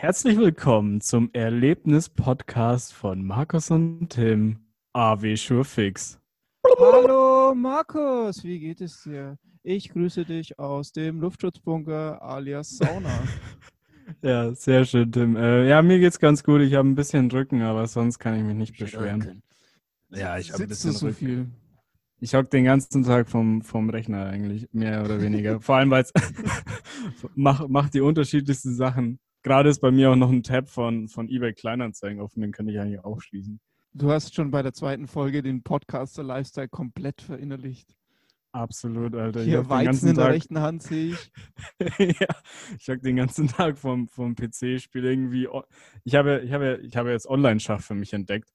Herzlich willkommen zum Erlebnis-Podcast von Markus und Tim, AW Schurfix. Hallo Markus, wie geht es dir? Ich grüße dich aus dem Luftschutzbunker alias Sauna. ja, sehr schön, Tim. Äh, ja, mir geht's ganz gut. Ich habe ein bisschen Rücken, aber sonst kann ich mich nicht beschweren. Ja, ich habe ein bisschen so Rücken. viel. Ich hocke den ganzen Tag vom, vom Rechner eigentlich, mehr oder weniger. Vor allem, weil es macht, macht die unterschiedlichsten Sachen. Gerade ist bei mir auch noch ein Tab von, von eBay Kleinanzeigen offen, den kann ich eigentlich auch schließen. Du hast schon bei der zweiten Folge den Podcaster Lifestyle komplett verinnerlicht. Absolut, Alter. Hier Weizen in der Tag... rechten Hand sehe ich. ja, ich habe den ganzen Tag vom, vom PC, spiele irgendwie. Ich habe, ich, habe, ich habe jetzt Online-Schach für mich entdeckt.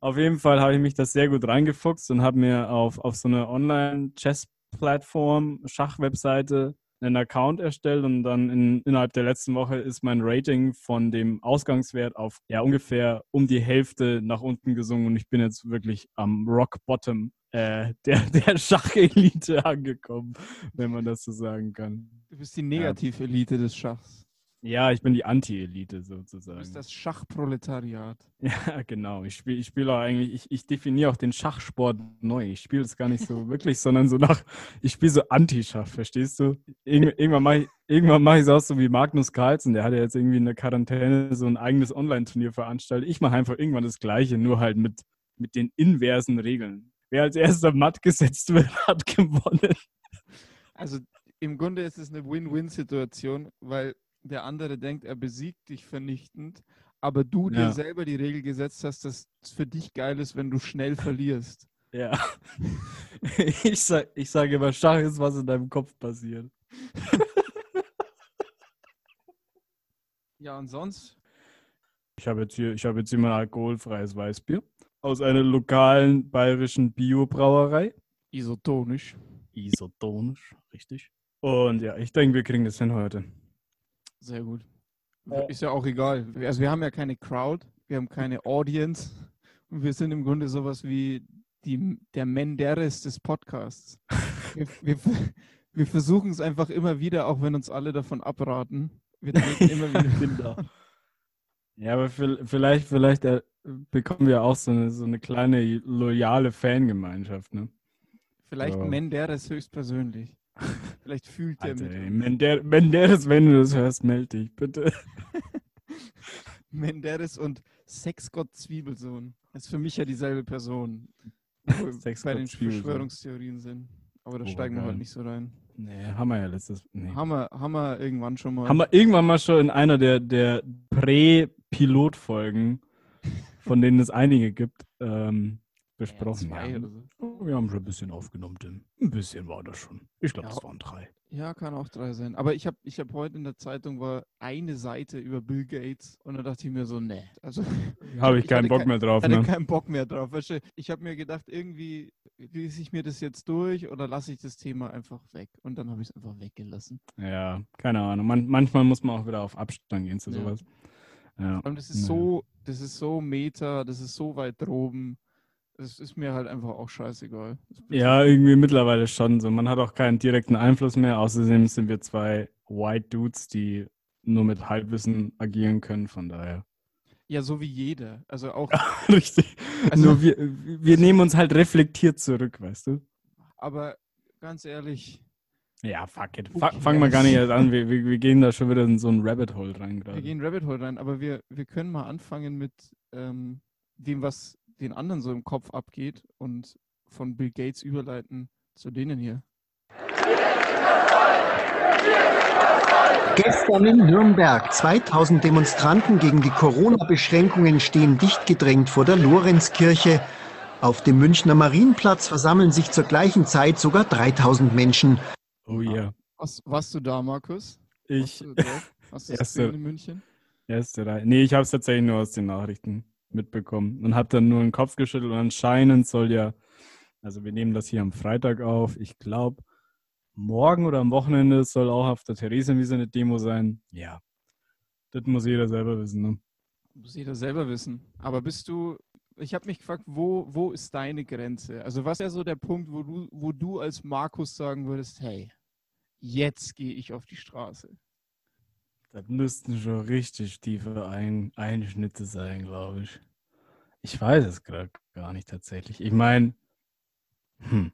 Auf jeden Fall habe ich mich das sehr gut reingefuchst und habe mir auf, auf so eine Online-Chess-Plattform, Schachwebseite, einen Account erstellt und dann in, innerhalb der letzten Woche ist mein Rating von dem Ausgangswert auf ja ungefähr um die Hälfte nach unten gesungen und ich bin jetzt wirklich am Rock Bottom äh, der, der Schachelite angekommen, wenn man das so sagen kann. Du bist die Negativelite ja. des Schachs. Ja, ich bin die Anti-Elite sozusagen. Du bist das Schachproletariat. Ja, genau. Ich spiele ich spiel auch eigentlich, ich, ich definiere auch den Schachsport neu. Ich spiele es gar nicht so wirklich, sondern so nach, ich spiele so Anti-Schach, verstehst du? Ir irgendwann mache ich irgendwann mach es auch so wie Magnus Carlsen, der hat ja jetzt irgendwie in der Quarantäne so ein eigenes Online-Turnier veranstaltet. Ich mache einfach irgendwann das Gleiche, nur halt mit, mit den inversen Regeln. Wer als erster matt gesetzt wird, hat gewonnen. Also im Grunde ist es eine Win-Win-Situation, weil der andere denkt, er besiegt dich vernichtend, aber du ja. dir selber die Regel gesetzt hast, dass es für dich geil ist, wenn du schnell verlierst. Ja. Ich, sag, ich sage immer, Schach ist, was in deinem Kopf passiert. ja, und sonst? Ich habe jetzt hier, ich habe jetzt immer ein alkoholfreies Weißbier aus einer lokalen bayerischen Biobrauerei. Isotonisch. Isotonisch, richtig. Und ja, ich denke, wir kriegen das hin heute. Sehr gut. Ist ja auch egal. Also wir haben ja keine Crowd, wir haben keine Audience und wir sind im Grunde sowas wie die, der Menderes des Podcasts. Wir, wir, wir versuchen es einfach immer wieder, auch wenn uns alle davon abraten. Wir treten immer wieder. Ja, aber vielleicht, vielleicht äh, bekommen wir auch so eine, so eine kleine loyale Fangemeinschaft, ne? Vielleicht so. Menderes höchstpersönlich. Vielleicht fühlt er mit. Ey, Mender Menderes, wenn du das hörst, melde dich, bitte. Menderes und Sexgott Zwiebelsohn. Das ist für mich ja dieselbe Person. bei den Verschwörungstheorien sind. Aber da oh, steigen wir halt nicht so rein. Nee, haben wir ja letztes. Nee. Haben, wir, haben wir irgendwann schon mal. Haben wir irgendwann mal schon in einer der, der Prä-Pilot-Folgen, von denen es einige gibt, ähm, besprochen. Ja, ja. So. Wir haben schon ein bisschen aufgenommen, Tim. Ein bisschen war das schon. Ich glaube, ja. waren drei. Ja, kann auch drei sein. Aber ich habe ich hab heute in der Zeitung war eine Seite über Bill Gates und da dachte ich mir so, nee. Also habe ich, ich keinen Bock kein, mehr drauf. Ich hatte ne? keinen Bock mehr drauf. Weißt du, ich habe mir gedacht, irgendwie lese ich mir das jetzt durch oder lasse ich das Thema einfach weg. Und dann habe ich es einfach weggelassen. Ja, keine Ahnung. Man, manchmal muss man auch wieder auf Abstand gehen zu sowas. Ja. Und das ist so, das ist so meta, das ist so weit droben es ist mir halt einfach auch scheißegal. Ja, irgendwie mittlerweile schon so. Man hat auch keinen direkten Einfluss mehr. Außerdem sind wir zwei White Dudes, die nur mit Halbwissen agieren können, von daher. Ja, so wie jeder. Also auch. Richtig. Also, nur wir, wir nehmen uns halt reflektiert zurück, weißt du? Aber ganz ehrlich. Ja, fuck it. Okay. Fangen wir gar nicht erst an. Wir, wir, wir, gehen da schon wieder in so ein Rabbit Hole rein gerade. Wir gehen Rabbit Hole rein, aber wir, wir können mal anfangen mit ähm, dem, was den anderen so im Kopf abgeht und von Bill Gates überleiten zu denen hier. Gestern in Nürnberg. 2000 Demonstranten gegen die Corona-Beschränkungen stehen dicht gedrängt vor der Lorenzkirche. Auf dem Münchner Marienplatz versammeln sich zur gleichen Zeit sogar 3000 Menschen. Oh ja. Yeah. Was, warst du da, Markus? Ich. Warst du, Hast du das erste, in München? Erste Reihe. Nee, ich habe es tatsächlich nur aus den Nachrichten mitbekommen und habe dann nur den Kopf geschüttelt und anscheinend soll ja, also wir nehmen das hier am Freitag auf, ich glaube, morgen oder am Wochenende soll auch auf der Theresienwiese eine Demo sein. Ja, das muss jeder selber wissen. Ne? Muss jeder selber wissen. Aber bist du, ich habe mich gefragt, wo, wo ist deine Grenze? Also was wäre so der Punkt, wo du, wo du als Markus sagen würdest, hey, jetzt gehe ich auf die Straße? Das müssten schon richtig tiefe Ein Einschnitte sein, glaube ich. Ich weiß es gerade gar nicht tatsächlich. Ich meine, hm.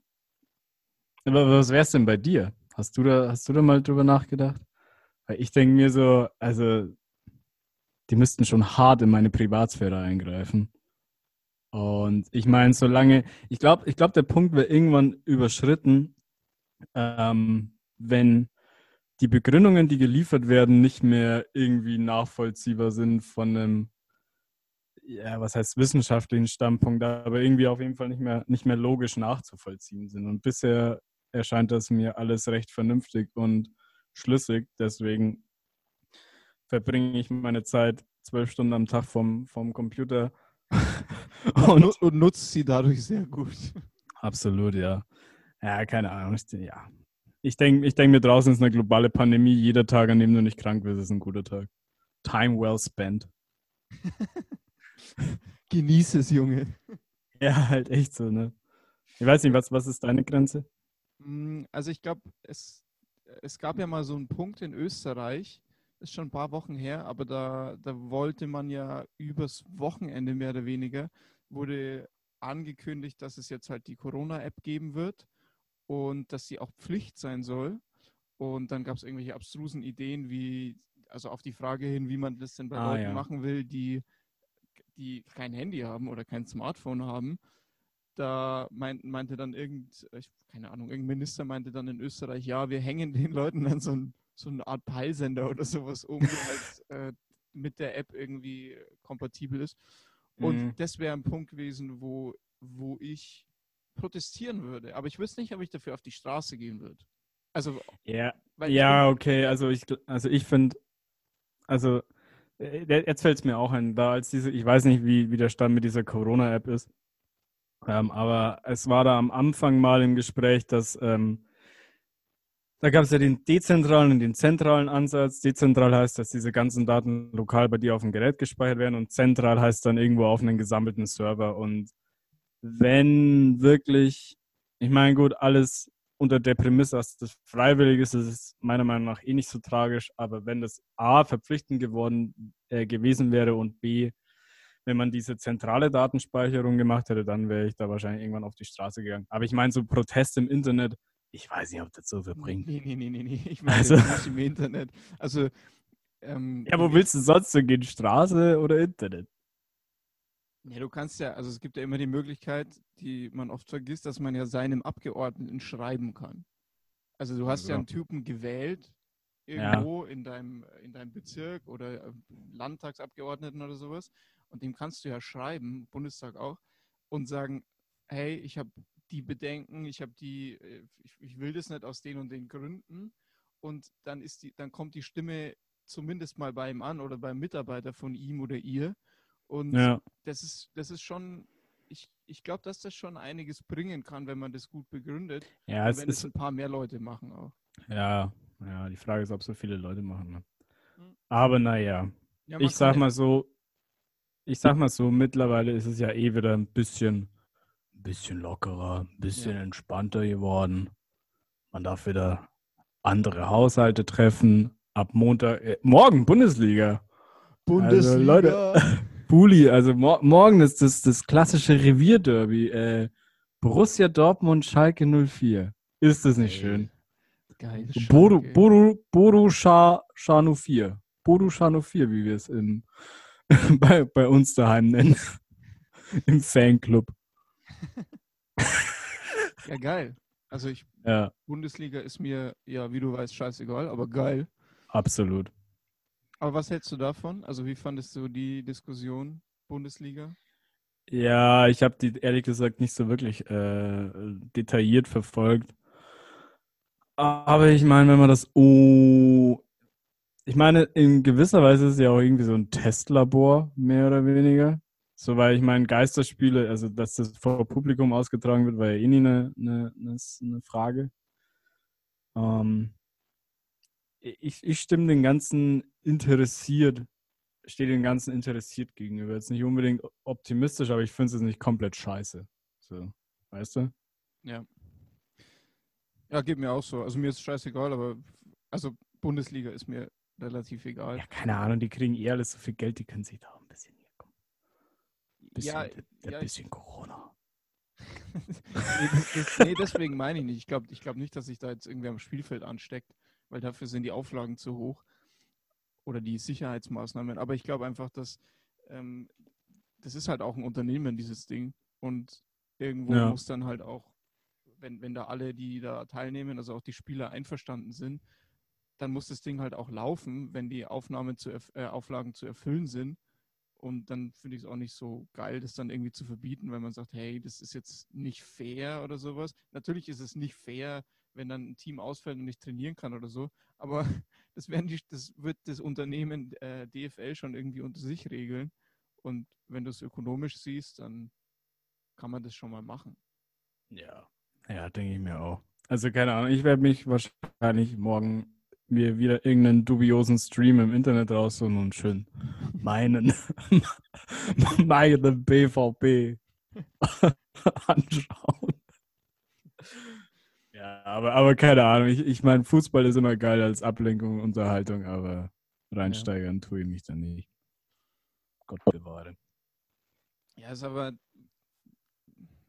Aber was wär's denn bei dir? Hast du da, hast du da mal drüber nachgedacht? Weil ich denke mir so, also, die müssten schon hart in meine Privatsphäre eingreifen. Und ich meine, solange, ich glaube, ich glaube, der Punkt wird irgendwann überschritten, ähm, wenn die Begründungen, die geliefert werden, nicht mehr irgendwie nachvollziehbar sind von einem, ja, was heißt wissenschaftlichen Standpunkt, aber irgendwie auf jeden Fall nicht mehr, nicht mehr logisch nachzuvollziehen sind. Und bisher erscheint das mir alles recht vernünftig und schlüssig. Deswegen verbringe ich meine Zeit zwölf Stunden am Tag vom, vom Computer. und, und nutzt sie dadurch sehr gut. Absolut, ja. Ja, keine Ahnung. Ja, ich denke ich denk mir draußen ist eine globale Pandemie. Jeder Tag, an dem du nicht krank wirst, ist ein guter Tag. Time well spent. Genieße es, Junge. Ja, halt echt so, ne? Ich weiß nicht, was, was ist deine Grenze? Mm, also ich glaube, es, es gab ja mal so einen Punkt in Österreich, ist schon ein paar Wochen her, aber da, da wollte man ja übers Wochenende mehr oder weniger, wurde angekündigt, dass es jetzt halt die Corona-App geben wird und dass sie auch Pflicht sein soll. Und dann gab es irgendwelche abstrusen Ideen, wie, also auf die Frage hin, wie man das denn bei ah, Leuten ja. machen will, die, die kein Handy haben oder kein Smartphone haben. Da meint, meinte dann irgend, keine Ahnung, irgendein Minister meinte dann in Österreich, ja, wir hängen den Leuten dann so, ein, so eine Art Peilsender oder sowas um, der halt äh, mit der App irgendwie kompatibel ist. Und mhm. das wäre ein Punkt gewesen, wo, wo ich protestieren würde. Aber ich wüsste nicht, ob ich dafür auf die Straße gehen würde. Also, ja, ja okay. Also ich, also ich finde, also äh, jetzt fällt es mir auch ein, da als diese, ich weiß nicht, wie, wie der Stand mit dieser Corona-App ist, ähm, aber es war da am Anfang mal im Gespräch, dass ähm, da gab es ja den dezentralen und den zentralen Ansatz. Dezentral heißt, dass diese ganzen Daten lokal bei dir auf dem Gerät gespeichert werden und zentral heißt dann irgendwo auf einem gesammelten Server. Und wenn wirklich, ich meine, gut, alles unter der Prämisse, dass das freiwillig ist, ist es meiner Meinung nach eh nicht so tragisch. Aber wenn das A verpflichtend geworden äh, gewesen wäre und B, wenn man diese zentrale Datenspeicherung gemacht hätte, dann wäre ich da wahrscheinlich irgendwann auf die Straße gegangen. Aber ich meine, so Proteste im Internet, ich weiß nicht, ob das so viel bringt. Nee, nee, nee, nee, nee. Ich meine also, nicht im Internet. Also, ähm, ja, wo willst du sonst so gehen? Straße oder Internet? Ja, du kannst ja, also es gibt ja immer die Möglichkeit, die man oft vergisst, dass man ja seinem Abgeordneten schreiben kann. Also du hast also. ja einen Typen gewählt, irgendwo ja. in, deinem, in deinem Bezirk oder äh, Landtagsabgeordneten oder sowas. Und dem kannst du ja schreiben, Bundestag auch, und sagen, hey, ich habe die Bedenken, ich habe die, äh, ich, ich will das nicht aus den und den Gründen. Und dann ist die, dann kommt die Stimme zumindest mal bei ihm an oder beim Mitarbeiter von ihm oder ihr und ja. das ist, das ist schon, ich, ich glaube, dass das schon einiges bringen kann, wenn man das gut begründet. Ja, es wenn es ein paar mehr Leute machen auch. Ja, ja, die Frage ist, ob so viele Leute machen. Ne? Hm. Aber naja, ja, ich sag mal so, ich sag mal so, mittlerweile ist es ja eh wieder ein bisschen, ein bisschen lockerer, ein bisschen ja. entspannter geworden. Man darf wieder andere Haushalte treffen. Ab Montag, äh, morgen Bundesliga. Bundesliga. Also, Leute, Bulli. Also mor morgen ist das, das klassische Revierderby. Äh, Borussia Dortmund, Schalke 04. Ist das nicht schön? Geil. Boru, Boru, Boru Scha, Shanu 4. Boru Shanu 4, wie wir es in, bei, bei uns daheim nennen. Im Fanclub. ja, geil. Also ich, ja. Bundesliga ist mir, ja, wie du weißt, scheißegal, aber geil. Absolut. Aber was hältst du davon? Also wie fandest du die Diskussion Bundesliga? Ja, ich habe die ehrlich gesagt nicht so wirklich äh, detailliert verfolgt. Aber ich meine, wenn man das oh, ich meine, in gewisser Weise ist es ja auch irgendwie so ein Testlabor, mehr oder weniger. So, weil ich meine, Geisterspiele, also dass das vor Publikum ausgetragen wird, war ja eh nie eine, eine, eine Frage. Ähm, ich, ich stimme den ganzen interessiert, stehe dem Ganzen interessiert gegenüber. Jetzt nicht unbedingt optimistisch, aber ich finde es nicht komplett scheiße. So, weißt du? Ja. Ja, geht mir auch so. Also mir ist scheißegal, aber also Bundesliga ist mir relativ egal. Ja, keine Ahnung, die kriegen eh alles so viel Geld, die können sich da auch ein bisschen hier kommen. Bisschen, ja, ja, bisschen Corona. nee, das, das, nee, deswegen meine ich nicht. Ich glaube ich glaub nicht, dass sich da jetzt irgendwie am Spielfeld ansteckt, weil dafür sind die Auflagen zu hoch oder die Sicherheitsmaßnahmen. Aber ich glaube einfach, dass ähm, das ist halt auch ein Unternehmen, dieses Ding. Und irgendwo Ja. muss dann halt auch, wenn, wenn da alle, die da teilnehmen, also auch die Spieler einverstanden sind, dann muss das Ding halt auch laufen, wenn die Aufnahmen zu äh, Auflagen zu erfüllen sind. Und dann finde ich es auch nicht so geil, das dann irgendwie zu verbieten, weil man sagt, hey, das ist jetzt nicht fair oder sowas. Natürlich ist es nicht fair, wenn dann ein Team ausfällt und nicht trainieren kann oder so. Aber das, werden die, das wird das Unternehmen äh, DFL schon irgendwie unter sich regeln. Und wenn du es ökonomisch siehst, dann kann man das schon mal machen. Ja. Ja, denke ich mir auch. Also keine Ahnung, ich werde mich wahrscheinlich morgen mir wieder irgendeinen dubiosen Stream im Internet raussuchen und schön meinen, meine BVB anschauen. Ja, aber, aber keine Ahnung. Ich, ich meine, Fußball ist immer geil als Ablenkung, Unterhaltung, aber reinsteigern tue ich mich da nicht. Gott bewahre. Ja, ist aber,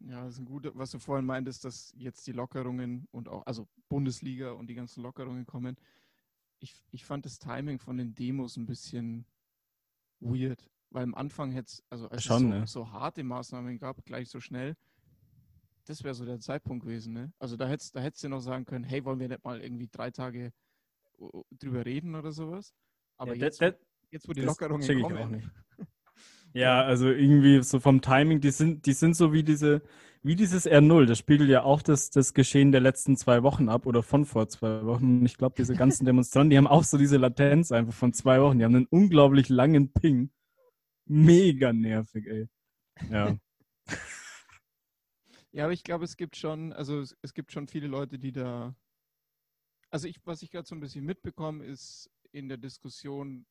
ja, ist ein guter, was du vorhin meintest, dass jetzt die Lockerungen und auch, also Bundesliga und die ganzen Lockerungen kommen. Ich, ich fand das Timing von den Demos ein bisschen weird, weil am Anfang hätte es, also als Schon, es so, ne? so harte Maßnahmen gab, gleich so schnell, das wäre so der Zeitpunkt gewesen, ne? Also da hättest da hättest du noch sagen können, hey, wollen wir nicht mal irgendwie drei Tage drüber reden oder sowas? Aber Ja, jetzt, das- jetzt, wo die Lockerungen ich kommen, auch nicht. Ja, also irgendwie so vom Timing, die sind, die sind so wie diese, wie dieses R0, das spiegelt ja auch das, das Geschehen der letzten zwei Wochen ab oder von vor zwei Wochen. Und ich glaube, diese ganzen Demonstranten, die haben auch so diese Latenz einfach von zwei Wochen. Die haben einen unglaublich langen Ping. Mega nervig, ey. Ja. Ja, aber ich glaube, es gibt schon, also es, es gibt schon viele Leute, die da. Also ich, was ich gerade so ein bisschen mitbekomme, ist in der Diskussion,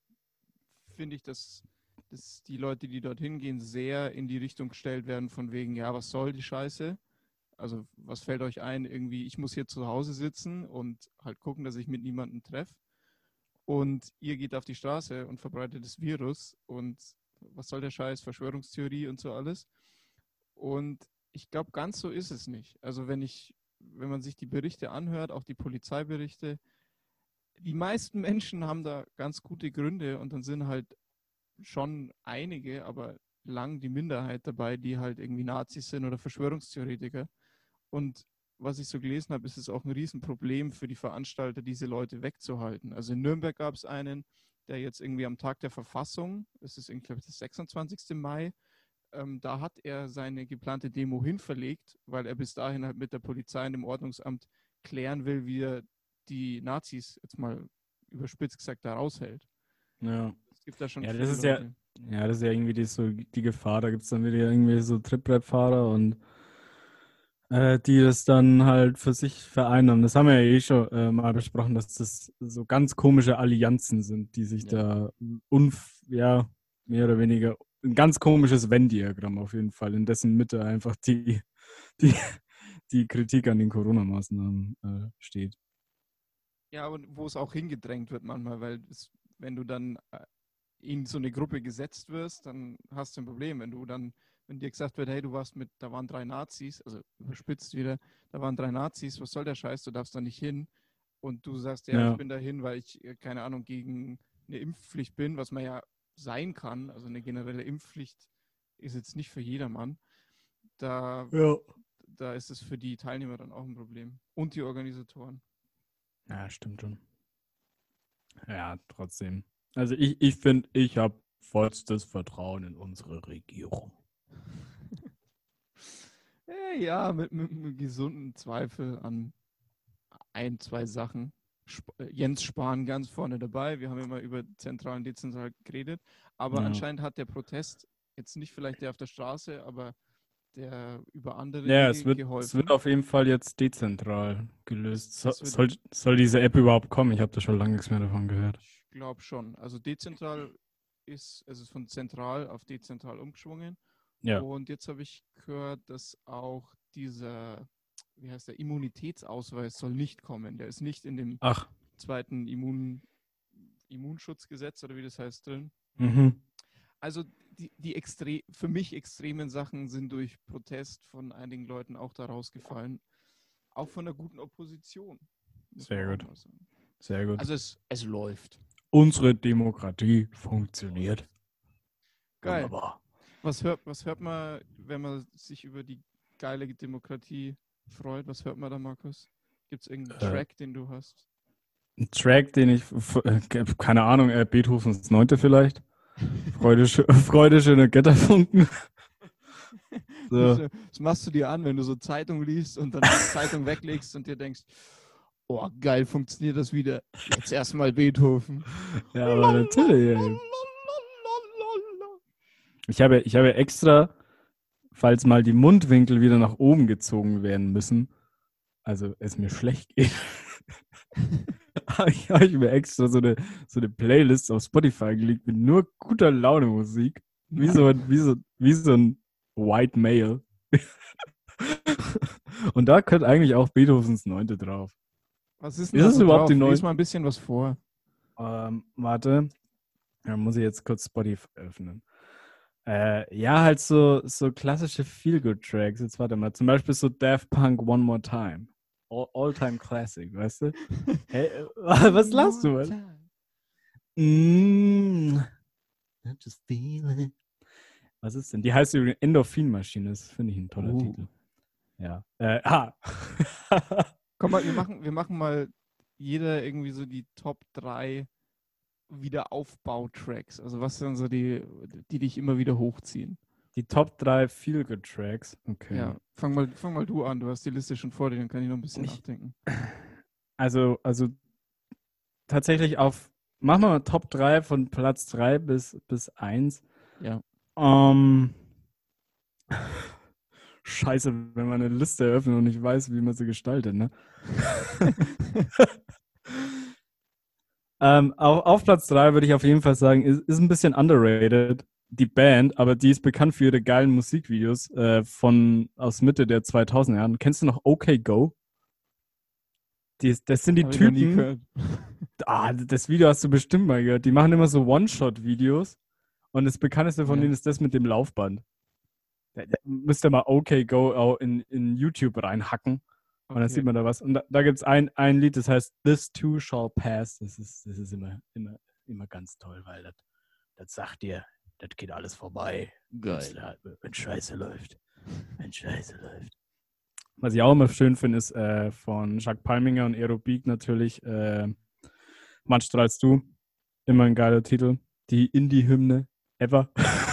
finde ich, dass, dass die Leute, die dorthin gehen, sehr in die Richtung gestellt werden, von wegen, ja, was soll die Scheiße? Also, was fällt euch ein? Irgendwie, ich muss hier zu Hause sitzen und halt gucken, dass ich mit niemandem treffe. Und ihr geht auf die Straße und verbreitet das Virus. Und was soll der Scheiß? Verschwörungstheorie und so alles. Und ich glaube, ganz so ist es nicht. Also wenn ich, wenn man sich die Berichte anhört, auch die Polizeiberichte, die meisten Menschen haben da ganz gute Gründe und dann sind halt schon einige, aber lang die Minderheit dabei, die halt irgendwie Nazis sind oder Verschwörungstheoretiker. Und was ich so gelesen habe, ist es auch ein Riesenproblem für die Veranstalter, diese Leute wegzuhalten. Also in Nürnberg gab es einen, der jetzt irgendwie am Tag der Verfassung, es ist irgendwie, glaube ich, der 26. Mai, ähm, da hat er seine geplante Demo hinverlegt, weil er bis dahin halt mit der Polizei und dem Ordnungsamt klären will, wie er die Nazis jetzt mal überspitzt gesagt da raushält. ja. Es gibt da schon Ja, das ist ja-. Ja, das ist ja irgendwie die, so die Gefahr. Da gibt es dann wieder irgendwie so Triprap-Fahrer und äh, die das dann halt für sich vereinnahmen. Das haben wir ja eh schon äh, mal besprochen, dass das so ganz komische Allianzen sind, die sich Ja. da unf ja, mehr oder weniger ein ganz komisches Venn-Diagramm auf jeden Fall, in dessen Mitte einfach die, die, die Kritik an den Corona-Maßnahmen äh, steht. Ja, und wo es auch hingedrängt wird manchmal, weil es, wenn du dann äh, in so eine Gruppe gesetzt wirst, dann hast du ein Problem. Wenn du dann, wenn dir gesagt wird, hey, du warst mit, da waren drei Nazis, also überspitzt wieder, da waren drei Nazis, was soll der Scheiß, du darfst da nicht hin. Und du sagst, ja, Ja. ich bin da hin, weil ich, äh, keine Ahnung, gegen eine Impfpflicht bin, was man ja sein kann. Also eine generelle Impfpflicht ist jetzt nicht für jedermann. Da, Ja. da ist es für die Teilnehmer dann auch ein Problem. Und die Organisatoren. Ja, stimmt schon. Ja, trotzdem. Also ich, ich finde, ich habe vollstes Vertrauen in unsere Regierung. Ja, mit, mit einem gesunden Zweifel an ein, zwei Sachen. Sp äh, Jens Spahn ganz vorne dabei. Wir haben immer über zentral und dezentral geredet. Aber Ja. anscheinend hat der Protest jetzt nicht vielleicht der auf der Straße, aber der über andere Ja, es wird, geholfen. es wird auf jeden Fall jetzt dezentral gelöst. So, soll, soll diese App überhaupt kommen? Ich habe da schon lange nichts mehr davon gehört. Ich glaube schon. Also dezentral ist, es ist von zentral auf dezentral umgeschwungen. Ja. Und jetzt habe ich gehört, dass auch dieser, wie heißt der, Immunitätsausweis soll nicht kommen. Der ist nicht in dem Ach, zweiten Immun, Immunschutzgesetz oder wie das heißt drin. Mhm. Also die, die extre für mich extremen Sachen sind durch Protest von einigen Leuten auch da rausgefallen. Auch von der guten Opposition. Sehr gut. Sehr gut. Also es, es läuft. Unsere Demokratie funktioniert. Geil. Wunderbar. Was hört, was hört man, wenn man sich über die geile Demokratie freut? Was hört man da, Markus? Gibt es irgendeinen Äh. Track, den du hast? Ein Track, den ich, äh, keine Ahnung, äh, Beethovens Neunte vielleicht. Freude schöne Götterfunken. So. Das, machst du dir an, wenn du so Zeitung liest und dann die Zeitung weglegst und dir denkst, oh geil, funktioniert das wieder. Jetzt erstmal Beethoven. Ja, aber natürlich. Ich habe, ich habe extra, falls mal die Mundwinkel wieder nach oben gezogen werden müssen, also es mir schlecht geht, habe ich, mir extra so eine, so eine Playlist auf Spotify gelegt mit nur guter Laune Musik. Wie so, ein- wie so, wie so ein White Male. Und da könnte eigentlich auch Beethovens Neunte drauf. Was ist Ist da es so überhaupt drauf? die neue- Lies mal ein bisschen was vor. Ähm, warte. Da muss ich jetzt kurz Spotify öffnen. Äh, ja, halt so, so klassische Feel-Good-Tracks. Jetzt warte mal. Zum Beispiel so Daft Punk One More Time. All- All-Time Classic, weißt du? Hey, was lachst du? Mm, I'm just feeling. Was ist denn? Die heißt übrigens Endorphin-Maschine. Das finde ich ein toller Oh. Titel. Ja. Äh, ah. Komm mal, wir machen, wir machen mal jeder irgendwie so die Top 3 Wiederaufbau-Tracks. Also was sind so die, die dich immer wieder hochziehen? Die Top 3 Feel-Good-Tracks. Okay. Ja, fang mal, fang mal du an. Du hast die Liste schon vor dir, dann kann ich noch ein bisschen Ich- nachdenken. Also, also tatsächlich auf, machen wir mal Top 3 von Platz 3 bis, bis 1. Ja. Ähm, scheiße, wenn man eine Liste eröffnet und nicht weiß, wie man sie gestaltet, ne? ähm, auf, auf Platz 3 würde ich auf jeden Fall sagen, ist, ist ein bisschen underrated, die Band, aber die ist bekannt für ihre geilen Musikvideos äh, von aus Mitte der 2000er Jahren. Kennst du noch OK Go? Die, das sind die Hab Typen. Ah, das Video hast du bestimmt mal gehört. Die machen immer so One-Shot-Videos. Und das bekannteste von Ja. denen ist das mit dem Laufband. Da, da müsst ihr mal OK Go in, in YouTube reinhacken. Und dann Okay. sieht man da was. Und da, da gibt es ein, ein Lied, das heißt This Too Shall Pass. Das ist, das ist immer, immer, immer ganz toll, weil das, das sagt dir, das geht alles vorbei. la- Wenn Scheiße läuft. Wenn Scheiße läuft. Was ich auch immer schön finde, ist äh, von Jacques Palminger und Aerobik natürlich äh, Mann strahlst du. Immer ein geiler Titel. Die Indie-Hymne ever.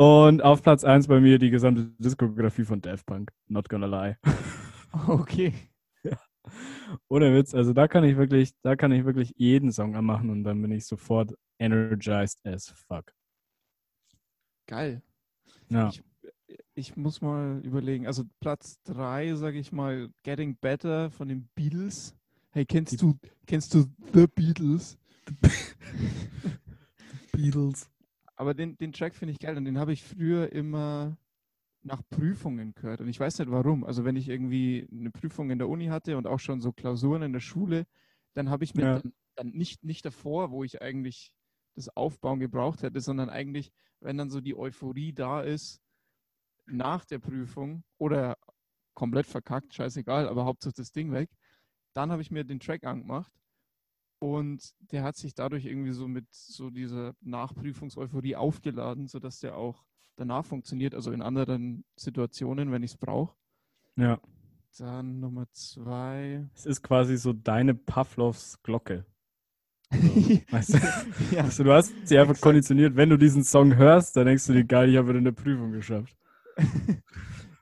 und auf Platz 1 bei mir die gesamte Diskografie von Daft Punk. Not gonna lie. Okay. Ohne Witz, also da kann ich wirklich, da kann ich wirklich jeden Song anmachen und dann bin ich sofort energized as fuck. Geil. Ja. Ich, ich muss mal überlegen. Also Platz 3, sage ich mal, Getting Better von den Beatles. Hey, kennst Die- du, kennst du The Beatles? Beatles. Aber den, den Track finde ich geil und den habe ich früher immer nach Prüfungen gehört. Und ich weiß nicht warum. Also wenn ich irgendwie eine Prüfung in der Uni hatte und auch schon so Klausuren in der Schule, dann habe ich mir Ja. dann, dann nicht, nicht davor, wo ich eigentlich das Aufbauen gebraucht hätte, sondern eigentlich, wenn dann so die Euphorie da ist, nach der Prüfung oder komplett verkackt, scheißegal, aber Hauptsache das Ding weg, dann habe ich mir den Track angemacht und der hat sich dadurch irgendwie so mit so dieser Nachprüfungseuphorie aufgeladen, sodass der auch danach funktioniert, also in anderen Situationen, wenn ich es brauche. Ja. Dann Nummer zwei. Es ist quasi so deine Pavlovs Glocke. Weißt du? ja, Also du hast sie einfach Exakt. konditioniert, wenn du diesen Song hörst, dann denkst du dir, geil, ich habe wieder eine Prüfung geschafft.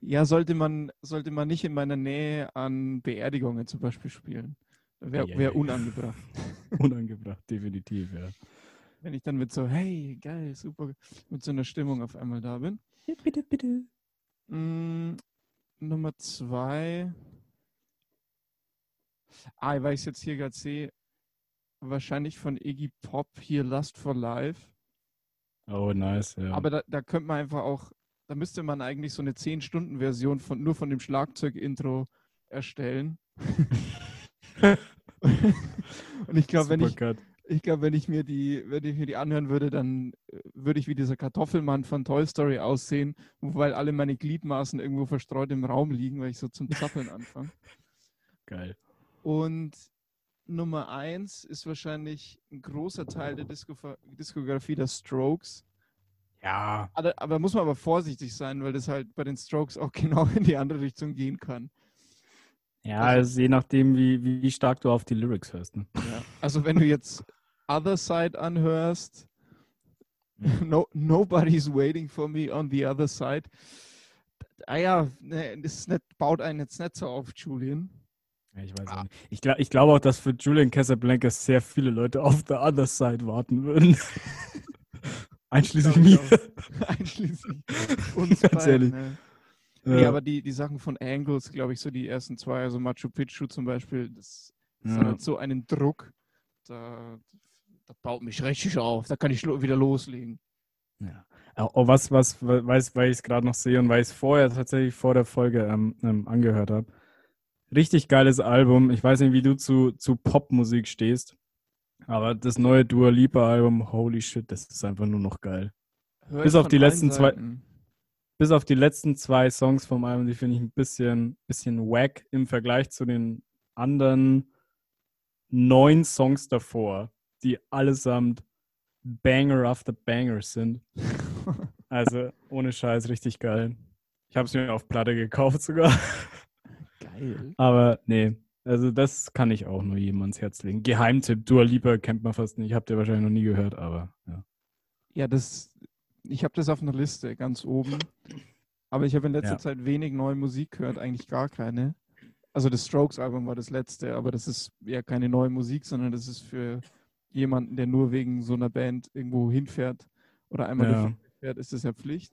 ja, sollte man, sollte man nicht in meiner Nähe an Beerdigungen zum Beispiel spielen. Wäre wär unangebracht. Unangebracht, definitiv, ja. Wenn ich dann mit so, hey, geil, super, mit so einer Stimmung auf einmal da bin. Bitte, bitte. Mm, Nummer zwei. Ah, weil ich es jetzt hier gerade sehe, wahrscheinlich von Iggy Pop hier Lust for Life. Oh, nice, ja. Aber da, da könnte man einfach auch, da müsste man eigentlich so eine 10-Stunden-Version von nur von dem Schlagzeug-Intro erstellen. Und ich glaube, wenn ich, ich glaube, wenn ich mir die, wenn ich mir die anhören würde, dann äh, würde ich wie dieser Kartoffelmann von Toy Story aussehen, weil alle meine Gliedmaßen irgendwo verstreut im Raum liegen, weil ich so zum Zappeln anfange. Geil. Und Nummer eins ist wahrscheinlich ein großer Teil der Diskofa- Diskografie der Strokes. Ja, Aber, aber muss man aber vorsichtig sein, weil das halt bei den Strokes auch genau in die andere Richtung gehen kann. Ja, Also- also je nachdem, wie, wie stark du auf die Lyrics hörst. Ne? Ja. Also wenn du jetzt Other Side anhörst, no, Nobody's waiting for me on the other side. Ah ja, ne, das ist nicht, baut einen jetzt nicht so auf, Julian. Ja, ich weiß auch nicht. Ich, glaub, ich glaube auch, dass für Julian Casablancas sehr viele Leute auf der Other Side warten würden. Einschließlich mir. Einschließlich uns Ganz beiden, ehrlich. Ne? Ja. Aber die, die Sachen von Angles, glaube ich, so die ersten zwei, also Machu Picchu zum Beispiel, das, das hat Ja. halt so einen Druck, da, das baut mich richtig auf, da kann ich lo- wieder loslegen. Ja. Auch was, was, weiß, weil ich es gerade noch sehe und weil ich es vorher tatsächlich vor der Folge ähm, ähm, angehört habe. Richtig geiles Album. Ich weiß nicht, wie du zu, zu Popmusik stehst, aber das neue Dua Lipa Album, holy shit, das ist einfach nur noch geil. Hör Bis auf die letzten zwei- Seiten. Bis auf die letzten zwei Songs vom Album, die finde ich ein bisschen, bisschen wack im Vergleich zu den anderen neun Songs davor, die allesamt Banger after Banger sind. Also ohne Scheiß richtig geil. Ich habe es mir auf Platte gekauft sogar. Geil. Aber nee, also das kann ich auch nur jedem ans Herz legen. Geheimtipp, Dua Lipa kennt man fast nicht. Habt ihr wahrscheinlich noch nie gehört, aber ja. Ja, das, ich habe das auf einer Liste ganz oben. Aber ich habe in letzter Ja. Zeit wenig neue Musik gehört, eigentlich gar keine. Also das Strokes-Album war das letzte, aber das ist ja keine neue Musik, sondern das ist für jemanden, der nur wegen so einer Band irgendwo hinfährt oder einmal Ja. fährt, ist das ja Pflicht.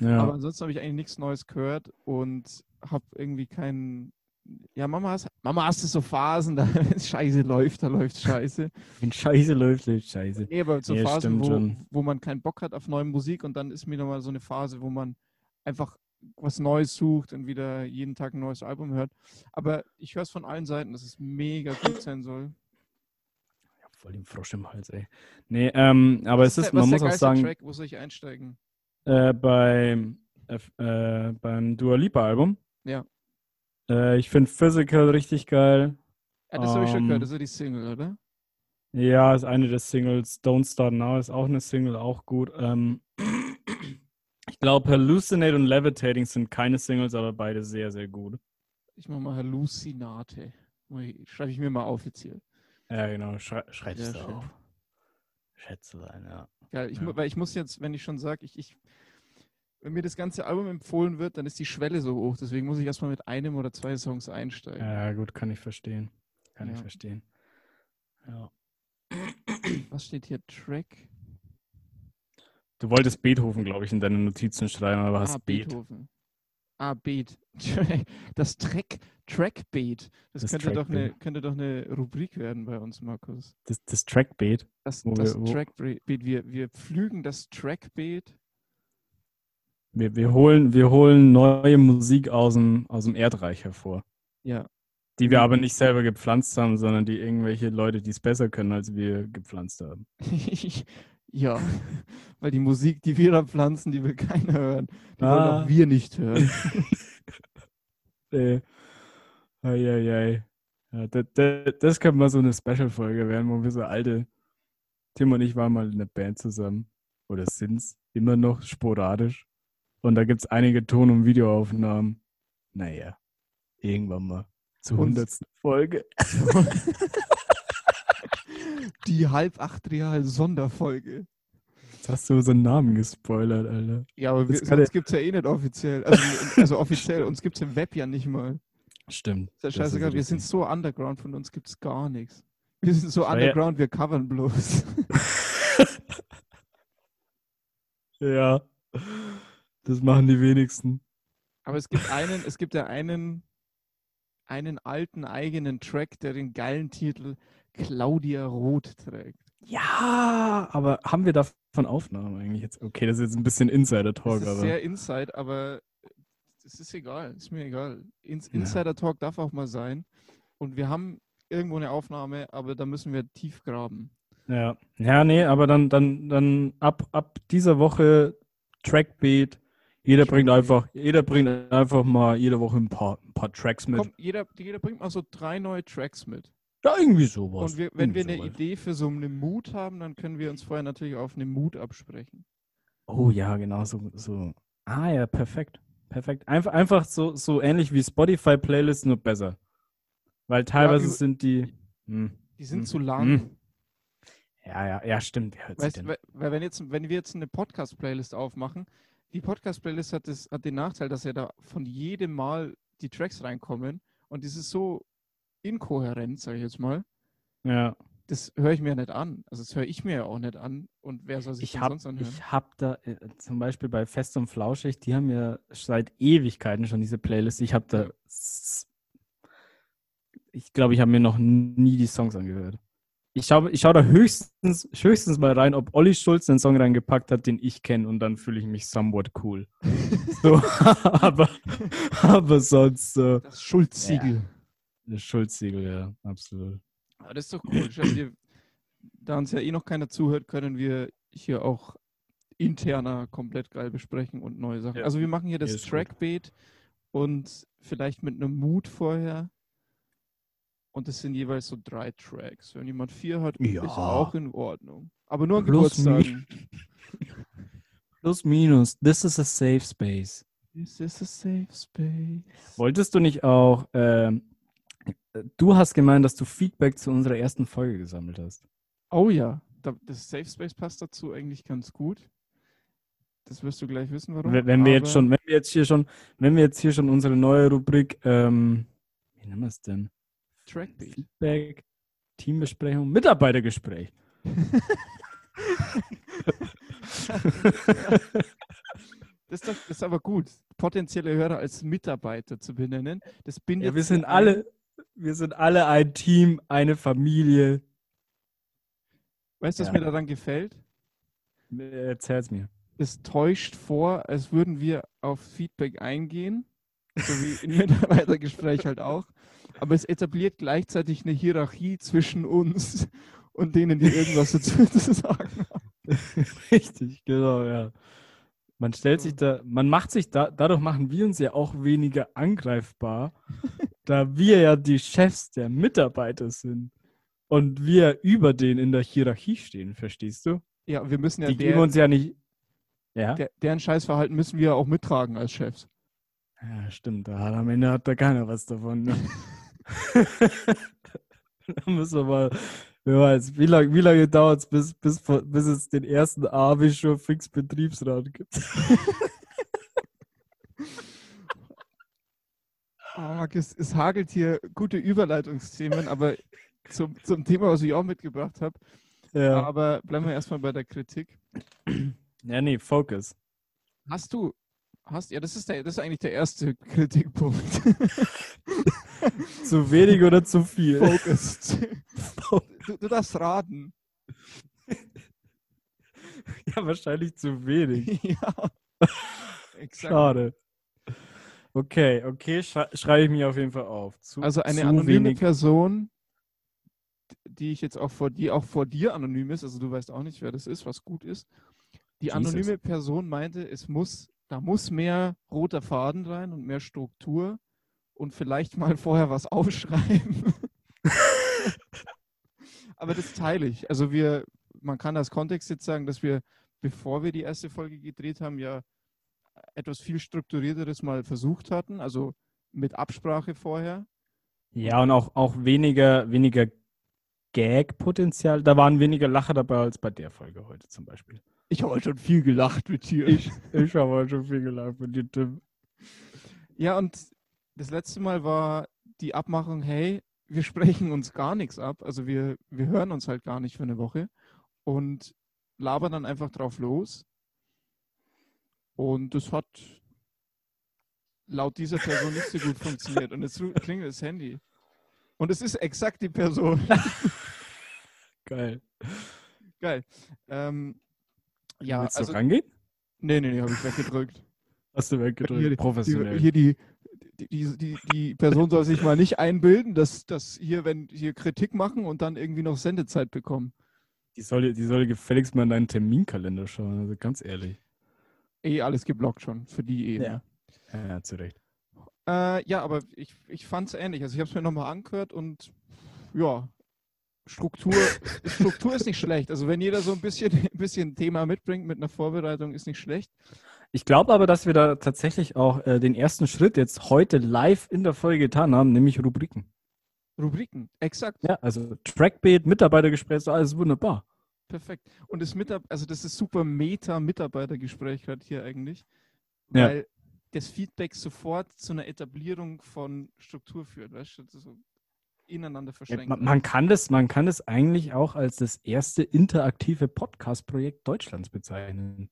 ja. Aber ansonsten habe ich eigentlich nichts Neues gehört und habe irgendwie keinen. Ja, Mama, hast, Mama, hast du so Phasen, da wenn es scheiße läuft, da läuft scheiße. Wenn Scheiße läuft, läuft Scheiße. Nee, aber so Ja, Phasen, wo, wo man keinen Bock hat auf neue Musik und dann ist mir nochmal so eine Phase, wo man einfach was Neues sucht und wieder jeden Tag ein neues Album hört. Aber ich höre es von allen Seiten, dass es mega gut sein soll. Ich hab voll den Frosch im Hals, ey. Nee, ähm, aber es Was ist, der- man muss auch sagen, Track, wo soll ich einsteigen? äh, beim, äh, äh, beim Dua Lipa Album. Ja. Äh, ich finde Physical richtig geil. Ja, das habe ich schon Ähm, gehört, das ist ja die Single, oder? Ja, ist eine der Singles. Don't Start Now ist auch eine Single, auch gut. Ähm, ich glaube, Hallucinate und Levitating sind keine Singles, aber beide sehr, sehr gut. Ich mache mal Hallucinate. Schreibe ich mir mal auf jetzt hier. Ja, genau. Schrei schreibst Sehr du auf. Schätzelein, ja. Geil, ich, Ja. weil ich muss jetzt, wenn ich schon sage, ich, ich, wenn mir das ganze Album empfohlen wird, dann ist die Schwelle so hoch. Deswegen muss ich erstmal mit einem oder zwei Songs einsteigen. Ja, gut, kann ich verstehen. Kann ich Ja. verstehen. Ja. Was steht hier? Track? Du wolltest Beethoven, glaube ich, in deine Notizen schreiben, aber hast ah, Beet. Beethoven. Ah, Beat. Das Track, Trackbeat. Das, Das könnte, doch eine, könnte doch eine Rubrik werden bei uns, Markus. Das, das Trackbeat. Das, das wir- Trackbeat. Wir, wir pflügen das Trackbeat. Wir, wir, holen, wir holen neue Musik aus dem, aus dem Erdreich hervor. Ja. Die wir aber nicht selber gepflanzt haben, sondern die irgendwelche Leute, die es besser können, als wir gepflanzt haben. ja. Weil die Musik, die wir da pflanzen, die will keiner hören. Die wollen Ah. auch wir nicht hören. Äh, Eieiei. Ja, das, das, das könnte mal so eine Special-Folge werden, wo wir so alte. Tim und ich waren mal in einer Band zusammen. Oder sind's immer noch sporadisch. Und da gibt's einige Ton- und Videoaufnahmen. Naja, irgendwann mal. Zur Und- hundertsten Folge. Die halb acht Real Sonderfolge. Jetzt hast du so einen Namen gespoilert, Alter. Ja, aber wir, uns gibt es ja eh nicht offiziell. Also, also offiziell, uns gibt es im Web ja nicht mal. Stimmt. Ist ja das scheißegal, wir sind so underground, von uns gibt es gar nichts. Wir sind so underground, wir covern bloß. Ja. Das machen die wenigsten. Aber es gibt einen, es gibt ja einen, einen alten eigenen Track, der den geilen Titel Claudia Roth trägt. Ja, aber haben wir davon Aufnahmen eigentlich jetzt? Okay, das ist jetzt ein bisschen Das Insider-Talk, ist aber. sehr Inside, aber es ist egal, ist mir egal. Ins. Insider-Talk darf auch mal sein. Und wir haben irgendwo eine Aufnahme, aber da müssen wir tief graben. Ja. Ja, nee, aber dann, dann, dann ab, ab dieser Woche Trackbeat. Jeder bringt einfach, jeder bringt einfach mal jede Woche ein paar, ein paar Tracks mit. Komm, jeder, jeder bringt mal so drei neue Tracks mit. Ja, irgendwie sowas. Und wir, wenn wir Irgendwie eine sowas. Idee für so einen Mood haben, dann können wir uns vorher natürlich auf einen Mood absprechen. Oh ja, genau, so, so. Ah ja, perfekt. Perfekt. Einfach, einfach so, so ähnlich wie Spotify-Playlists, nur besser. Weil teilweise über- sind die. Hm, Die sind hm, zu lang. hm. Ja, ja, ja, stimmt. Wer Weißt, weil, weil wenn, jetzt, wenn wir jetzt eine Podcast-Playlist aufmachen, die Podcast-Playlist hat, das, hat den Nachteil, dass ja da von jedem Mal die Tracks reinkommen und das ist so inkohärent, sage ich jetzt mal. Ja. Das höre ich mir nicht an. Also das höre ich mir ja auch nicht an. Und wer soll sich Ich habe sonst anhören? ich hab da äh, zum Beispiel bei Fest und Flauschig, die haben ja seit Ewigkeiten schon diese Playlist. Ich habe da, Ja. ich glaube, ich habe mir noch nie die Songs angehört. Ich schaue ich schau da höchstens, höchstens mal rein, ob Olli Schulz einen Song reingepackt hat, den ich kenne und dann fühle ich mich somewhat cool. So, aber, aber sonst so. das Schulz-Siegel. Das Schulz-Siegel, ja, absolut. Aber das ist doch cool. Wir, da uns ja eh noch keiner zuhört, können wir hier auch interner komplett geil besprechen und neue Sachen. Ja. Also wir machen hier Ja, das gut. Trackbeat und vielleicht mit einem Mood vorher. Und das sind jeweils so drei Tracks. Wenn jemand vier hat, Ja. ist auch in Ordnung. Aber nur an Plus Geburtstagen. Plus, minus, this is a safe space. This is a safe space. Wolltest du nicht auch, ähm, äh, du hast gemeint, dass du Feedback zu unserer ersten Folge gesammelt hast. Oh ja, da, das Safe Space passt dazu eigentlich ganz gut. Das wirst du gleich wissen, warum. Wenn wenn wir jetzt schon, wenn wir jetzt hier schon, wenn wir jetzt hier schon unsere neue Rubrik, ähm, wie nennen wir es denn? Trackbeat. Feedback, Teambesprechung, Mitarbeitergespräch. Das ist, doch, das ist aber gut, potenzielle Hörer als Mitarbeiter zu benennen. Das bindet Ja, wir sind alle, wir sind alle ein Team, eine Familie. Weißt du, was Ja. mir daran gefällt? Erzähl's mir. Es täuscht vor, als würden wir auf Feedback eingehen, so wie im Mitarbeitergespräch halt auch. Aber es etabliert gleichzeitig eine Hierarchie zwischen uns und denen, die irgendwas dazu zu sagen haben. Richtig, genau, ja. Man stellt sich da, man macht sich da, dadurch machen wir uns ja auch weniger angreifbar, da wir ja die Chefs der Mitarbeiter sind und wir über denen in der Hierarchie stehen, verstehst du? Ja, wir müssen ja Die geben uns ja nicht. Ja? der, deren Scheißverhalten müssen wir auch mittragen als Chefs. Ja, stimmt. Da hat, am Ende hat da keiner was davon. Ne? da müssen wir mal. Wer weiß, wie lange wie lange dauert es, bis, bis, bis es den ersten Avischer Fix Betriebsrat gibt? Ah, Marc, es, es hagelt hier gute Überleitungsthemen, aber zum, zum Thema, was ich auch mitgebracht habe. Ja. Aber bleiben wir erstmal bei der Kritik. ja, nee, Focus. Hast du, hast, ja, das ist, der, das ist eigentlich der erste Kritikpunkt. Zu wenig oder zu viel? Focused. Du, du darfst raten. ja, wahrscheinlich zu wenig. ja. Exakt. Schade. Okay, okay, schrei schreibe ich mir auf jeden Fall auf. Zu, Also eine anonyme wenig. Person, die ich jetzt auch vor dir, auch vor dir anonym ist, also du weißt auch nicht, wer das ist, was gut ist. Die Jesus. anonyme Person meinte, es muss, da muss mehr roter Faden rein und mehr Struktur und vielleicht mal vorher was aufschreiben. Aber das teile ich. Also wir, man kann als Kontext jetzt sagen, dass wir, bevor wir die erste Folge gedreht haben, ja etwas viel strukturierteres mal versucht hatten, also mit Absprache vorher. Ja, und auch, auch weniger, weniger Gag-Potenzial. Da waren weniger Lacher dabei als bei der Folge heute zum Beispiel. Ich habe schon viel gelacht mit dir. Ich, ich habe heute schon viel gelacht mit dir, Tim. Ja, und das letzte Mal war die Abmachung, hey, wir sprechen uns gar nichts ab. Also wir, wir hören uns halt gar nicht für eine Woche und labern dann einfach drauf los. Und das hat laut dieser Person nicht so gut funktioniert. Und jetzt klingelt das Handy. Und es ist exakt die Person. Geil. Geil. Ähm, ja, Willst du also. rangehen? Nee, nee, nee, habe ich weggedrückt. Hast du Hier, weggedrückt? die- Professionell. Hier die, die, die, die, Person soll sich mal nicht einbilden, dass, dass hier, wenn hier Kritik machen und dann irgendwie noch Sendezeit bekommen. Die soll, die soll gefälligst mal in deinen Terminkalender schauen, also ganz ehrlich. Eh alles geblockt schon, für die eben. Ja. Ja, ja zu Recht. Äh, ja, aber ich, ich fand es ähnlich. Also ich habe es mir nochmal angehört und ja, Struktur, Struktur ist nicht schlecht. Also wenn jeder so ein bisschen, ein bisschen Thema mitbringt mit einer Vorbereitung, ist nicht schlecht. Ich glaube aber, dass wir da tatsächlich auch äh, den ersten Schritt jetzt heute live in der Folge getan haben, nämlich Rubriken. Rubriken, exakt. Ja, also Trackbeat, Mitarbeitergespräch, so alles wunderbar. Perfekt. Und das Mitab also das ist super Meta-Mitarbeitergespräch gerade hier eigentlich. Ja. Weil das Feedback sofort zu einer Etablierung von Struktur führt, weißt du? So ineinander Ja, verschränkt. man, man, kann das, man kann das eigentlich auch als das erste interaktive Podcast-Projekt Deutschlands bezeichnen.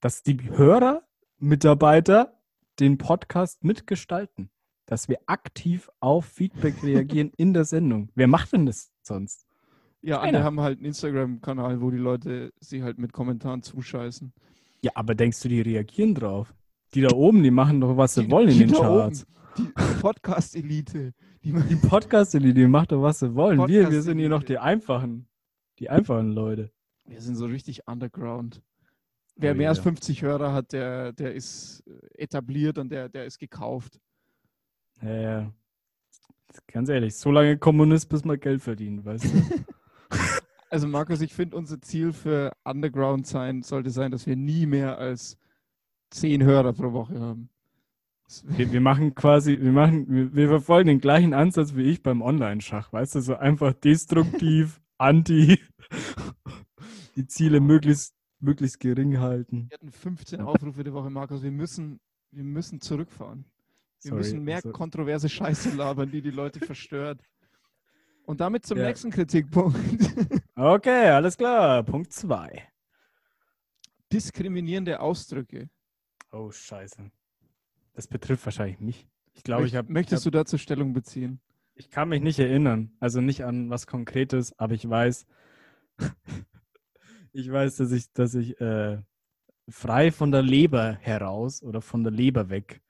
Dass die Hörer, Mitarbeiter den Podcast mitgestalten. Dass wir aktiv auf Feedback reagieren in der Sendung. Wer macht denn das sonst? ja, keiner. andere haben halt einen Instagram-Kanal, wo die Leute sie halt mit Kommentaren zuscheißen. Ja, aber denkst du, die reagieren drauf? Die da oben, die machen doch, was sie wollen in den Charts. oben, Die Podcast-Elite. Die Die podcast die machen doch, was sie wollen. Wir, wir sind hier noch Podcast-Elite. die einfachen, die einfachen Leute. Wir sind so richtig underground. Wer Oh mehr als ja. 50 Hörer hat, der, der ist äh, etabliert und der, der ist gekauft. Ja, ja. Ganz ehrlich, so lange Kommunist, bis man Geld verdient, weißt du? Also Markus, ich finde, unser Ziel für Underground sein sollte sein, dass wir nie mehr als 10 Hörer pro Woche haben. Wir, wir machen quasi, wir machen, wir, wir verfolgen den gleichen Ansatz wie ich beim Online-Schach, weißt du, so einfach destruktiv, anti, die Ziele möglichst, möglichst gering halten. Wir hatten 15 Aufrufe die Woche, Markus. Wir müssen, wir müssen zurückfahren. Wir Sorry, müssen mehr also- kontroverse Scheiße labern, die die Leute verstört. Und damit zum Ja. nächsten Kritikpunkt. Okay, alles klar. Punkt 2. Diskriminierende Ausdrücke. Oh, scheiße. Das betrifft wahrscheinlich mich. Ich glaube, ich habe. Möchtest du dazu Stellung beziehen? Ich kann mich nicht erinnern, also nicht an was Konkretes, aber ich weiß, ich weiß, dass ich, dass ich äh, frei von der Leber heraus oder von der Leber weg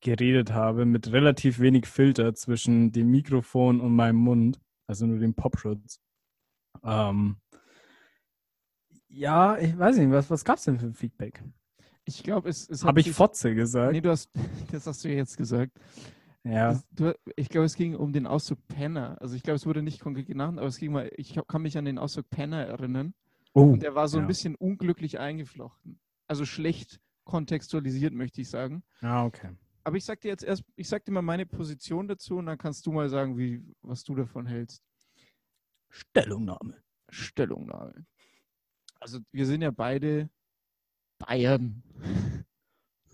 geredet habe, mit relativ wenig Filter zwischen dem Mikrofon und meinem Mund, also nur dem Popschutz. Ähm, ja, ich weiß nicht, was, was gab es denn für Feedback? Ich glaube, es, es Habe ich Fotze gesagt? Nee, du hast, das hast du ja jetzt gesagt. ja. Du, ich glaube, es ging um den Ausdruck Penner. Also ich glaube, es wurde nicht konkret genannt, aber es ging mal, ich kann mich an den Ausdruck Penner erinnern. Oh, Und der war so ja. ein bisschen unglücklich eingeflochten. Also schlecht kontextualisiert, möchte ich sagen. ah, okay. Aber ich sag dir jetzt erst, ich sag dir mal meine Position dazu und dann kannst du mal sagen, wie, was du davon hältst. Stellungnahme. Stellungnahme. Also wir sind ja beide Bayern.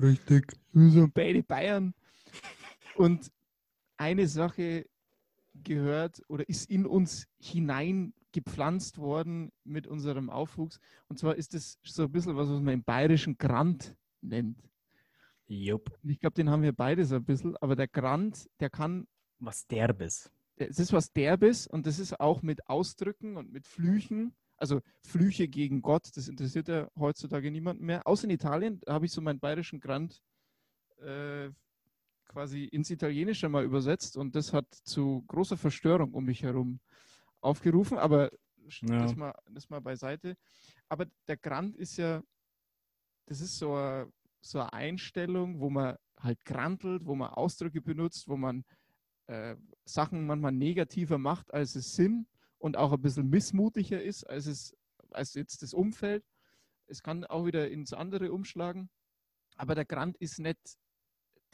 Richtig. Wir sind beide Bayern. Und eine Sache gehört oder ist in uns hineingepflanzt worden mit unserem Aufwuchs. Und zwar ist es so ein bisschen was, was man im bayerischen Grant nennt. Jupp. Ich glaube, den haben wir beide so ein bisschen. Aber der Grant, der kann, Was derbes. es ist was Derbes und das ist auch mit Ausdrücken und mit Flüchen. Also Flüche gegen Gott, das interessiert ja heutzutage niemanden mehr. Außer in Italien da habe ich so meinen bayerischen Grant äh, quasi ins Italienische mal übersetzt und das hat zu großer Verstörung um mich herum aufgerufen. Aber Ja. das, mal, das mal beiseite. Aber der Grant ist ja, das ist so eine, so eine Einstellung, wo man halt grantelt, wo man Ausdrücke benutzt, wo man äh, Sachen manchmal negativer macht, als es sind und auch ein bisschen missmutiger ist, als es als jetzt das Umfeld. Es kann auch wieder ins andere umschlagen. Aber der Grant ist nicht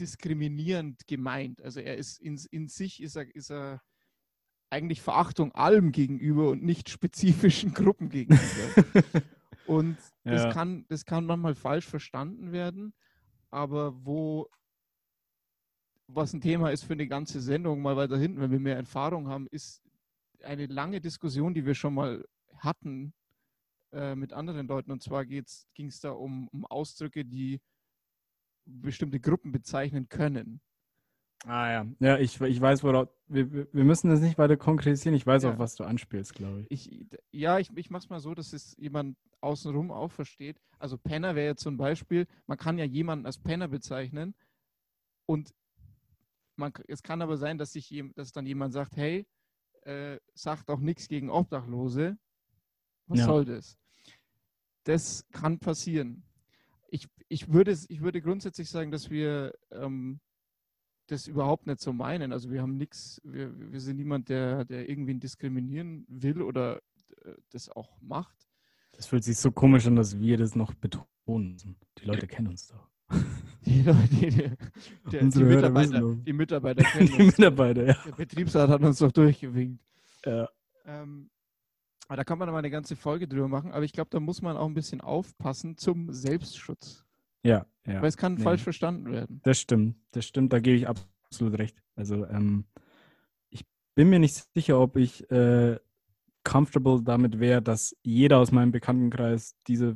diskriminierend gemeint. Also er ist in, in sich ist er, ist er eigentlich Verachtung allem gegenüber und nicht spezifischen Gruppen gegenüber. und das, Ja. kann, das kann manchmal falsch verstanden werden, aber wo was ein Thema ist für eine ganze Sendung, mal weiter hinten, wenn wir mehr Erfahrung haben, ist eine lange Diskussion, die wir schon mal hatten äh, mit anderen Leuten. Und zwar ging es da um, um Ausdrücke, die bestimmte Gruppen bezeichnen können. Ah ja. Ja, ich, ich weiß, worauf. Wir, wir- müssen das nicht weiter konkretisieren. Ich weiß Ja. auch, was du anspielst, glaube ich. Ich, ja, ich, ich mache es mal so, dass es jemand außenrum auch versteht. Also Penner wäre jetzt zum Beispiel, man kann ja jemanden als Penner bezeichnen und man, es kann aber sein, dass, sich, dass dann jemand sagt, hey, äh, sagt doch nichts gegen Obdachlose. Was Ja. soll das? Das kann passieren. Ich, ich, würde, ich würde grundsätzlich sagen, dass wir ähm, das überhaupt nicht so meinen. Also wir haben nichts, wir, wir sind niemand, der, der irgendwen diskriminieren will oder äh, das auch macht. Das fühlt sich so komisch an, dass wir das noch betonen müssen. Die Leute kennen uns doch. Die, die, die, der, die, Mitarbeiter, die Mitarbeiter kennen Die uns. Mitarbeiter, ja. Der Betriebsrat hat uns doch durchgewinkt. ja. Ähm, aber da kann man mal eine ganze Folge drüber machen, aber ich glaube, da muss man auch ein bisschen aufpassen zum Selbstschutz. Ja, ja. Weil es kann nee. falsch verstanden werden. Das stimmt, das stimmt, da gebe ich absolut recht. Also ähm, ich bin mir nicht sicher, ob ich äh, comfortable damit wäre, dass jeder aus meinem Bekanntenkreis diese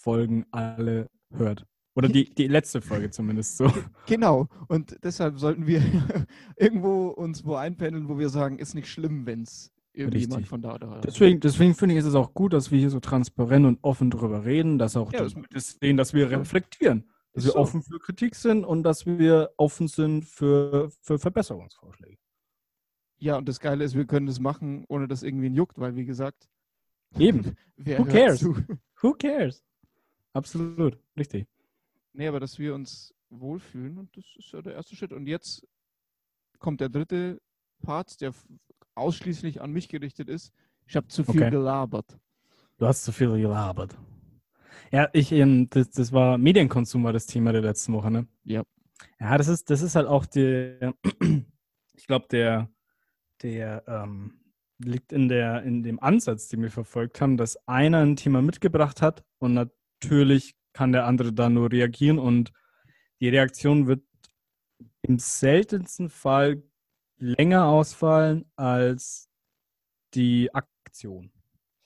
Folgen alle hört. Oder die, die letzte Folge zumindest so. Genau. Und deshalb sollten wir irgendwo uns wo einpendeln, wo wir sagen, ist nicht schlimm, wenn es irgendjemand Richtig. von da oder da Deswegen, deswegen finde ich, ist es auch gut, dass wir hier so transparent und offen drüber reden, dass auch Ja, das- sehen, dass wir reflektieren, dass wir so. offen für Kritik sind und dass wir offen sind für, für Verbesserungsvorschläge. Ja, und das Geile ist, wir können das machen, ohne dass irgendwen juckt, weil wie gesagt, Eben. wer Who cares? zu? Who cares? Absolut, richtig. Nee, aber dass wir uns wohlfühlen und das ist ja der erste Schritt. Und jetzt kommt der dritte Part, der ausschließlich an mich gerichtet ist. Ich habe zu viel Okay. gelabert. Du hast zu viel gelabert. Ja, ich, ähm, das, das war Medienkonsum war das Thema der letzten Woche, ne? Ja. Ja, das ist, das ist halt auch der, ich glaube, der, der ähm, liegt in der, in dem Ansatz, den wir verfolgt haben, dass einer ein Thema mitgebracht hat und natürlich kann der andere da nur reagieren und die Reaktion wird im seltensten Fall länger ausfallen als die Aktion.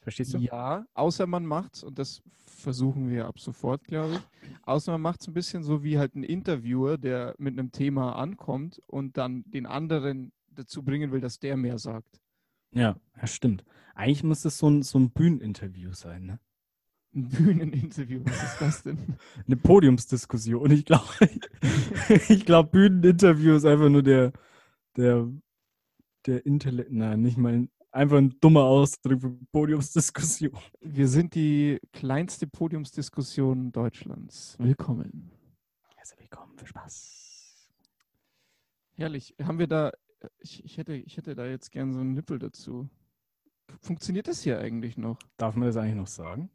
Verstehst du? Ja, außer man macht's, und das versuchen wir ab sofort, glaube ich. Außer man macht's ein bisschen so wie halt ein Interviewer, der mit einem Thema ankommt und dann den anderen dazu bringen will, dass der mehr sagt. Ja, ja, stimmt. Eigentlich muss das so ein, so ein Bühneninterview sein, ne? Ein Bühneninterview, was ist das denn? Eine Podiumsdiskussion. Ich glaube, ich glaube, Bühneninterview ist einfach nur der, der, der Intellekt, nein, nicht mal, einfach ein dummer Ausdruck für Podiumsdiskussion. Wir sind die kleinste Podiumsdiskussion Deutschlands. Willkommen. Herzlich willkommen, viel Spaß. Herrlich. Haben wir da, ich, ich, hätte, ich hätte da jetzt gern so einen Nippel dazu. Funktioniert das hier eigentlich noch? Darf man das eigentlich noch sagen?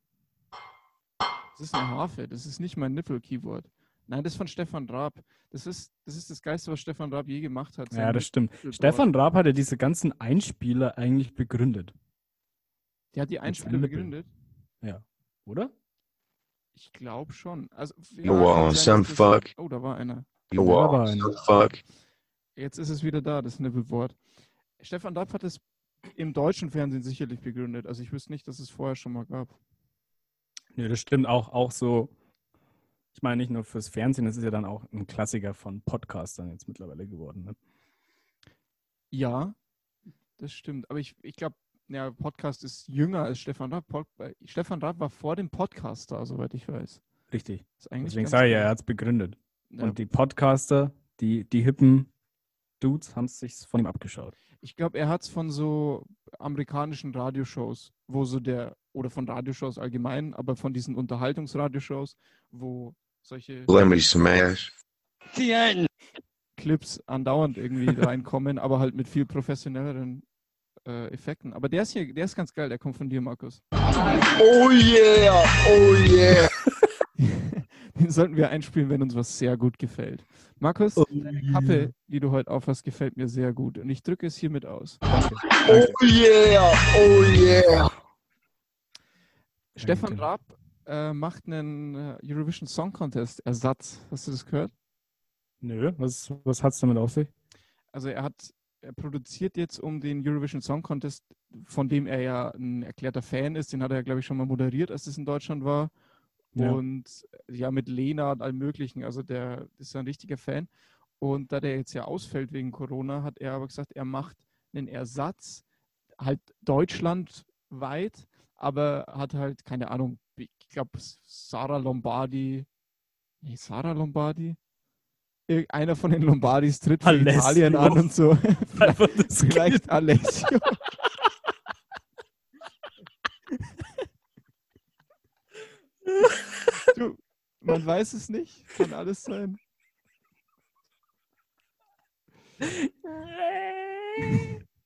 Das ist eine Harfe, das ist nicht mein Nippel-Keyboard. Nein, das ist von Stefan Raab. Das ist, das ist das Geiste, was Stefan Raab je gemacht hat. Ja, das stimmt. Stefan Raab hat ja diese ganzen Einspieler eigentlich begründet, Der hat die Einspieler begründet. oder? Ich glaube schon. Also, are sein, some fuck. Oh, da war einer. You Ja, aber are eine- some fuck. Jetzt ist es wieder da, das Nippelboard. Stefan Raab hat es im deutschen Fernsehen sicherlich begründet. Also ich wüsste nicht, dass es vorher schon mal gab. Ja, das stimmt auch, auch so. Ich meine, nicht nur fürs Fernsehen, das ist ja dann auch ein Klassiker von Podcastern jetzt mittlerweile geworden. Ne? Ja, das stimmt. Aber ich, ich glaube, ja, Podcast ist jünger als Stefan Raab. Pod, äh, Stefan Raab war vor dem Podcast da, soweit ich weiß. Richtig. Deswegen sage ich ja, er hat es begründet. Ja, Und die Podcaster, die, die hippen Dudes, haben es sich von ihm abgeschaut. ich glaube, er hat es von so amerikanischen Radioshows, wo so der, oder von Radioshows allgemein, aber von diesen Unterhaltungsradioshows, wo solche Let me smash. Clips andauernd irgendwie reinkommen, aber halt mit viel professionelleren äh, Effekten. Aber der ist hier, der ist ganz geil, der kommt von dir, Markus. Oh yeah, oh yeah. Den sollten wir einspielen, wenn uns was sehr gut gefällt. Markus, Oh deine Kappe, die du heute aufhast, gefällt mir sehr gut. Und ich drücke es hiermit aus. Oh yeah, oh yeah. Stefan Danke. Raab äh, macht einen äh, Eurovision Song Contest Ersatz. Hast du das gehört? Nö, was, was hat es damit auf sich? Also er hat, er produziert jetzt um den Eurovision Song Contest, von dem er ja ein erklärter Fan ist. Den hat er ja, glaube ich, schon mal moderiert, als es in Deutschland war. Ja. Und ja, mit Lena und allem Möglichen. Also der ist ja ein richtiger Fan. Und da der jetzt ja ausfällt wegen Corona, hat er aber gesagt, er macht einen Ersatz, halt deutschlandweit, aber hat halt, keine Ahnung, ich glaube, Sarah Lombardi, nee, Sarah Lombardi, Irgendeiner von den Lombardis tritt für. Italien an und so. Das Vielleicht Alessio. du, man weiß es nicht. Kann alles sein.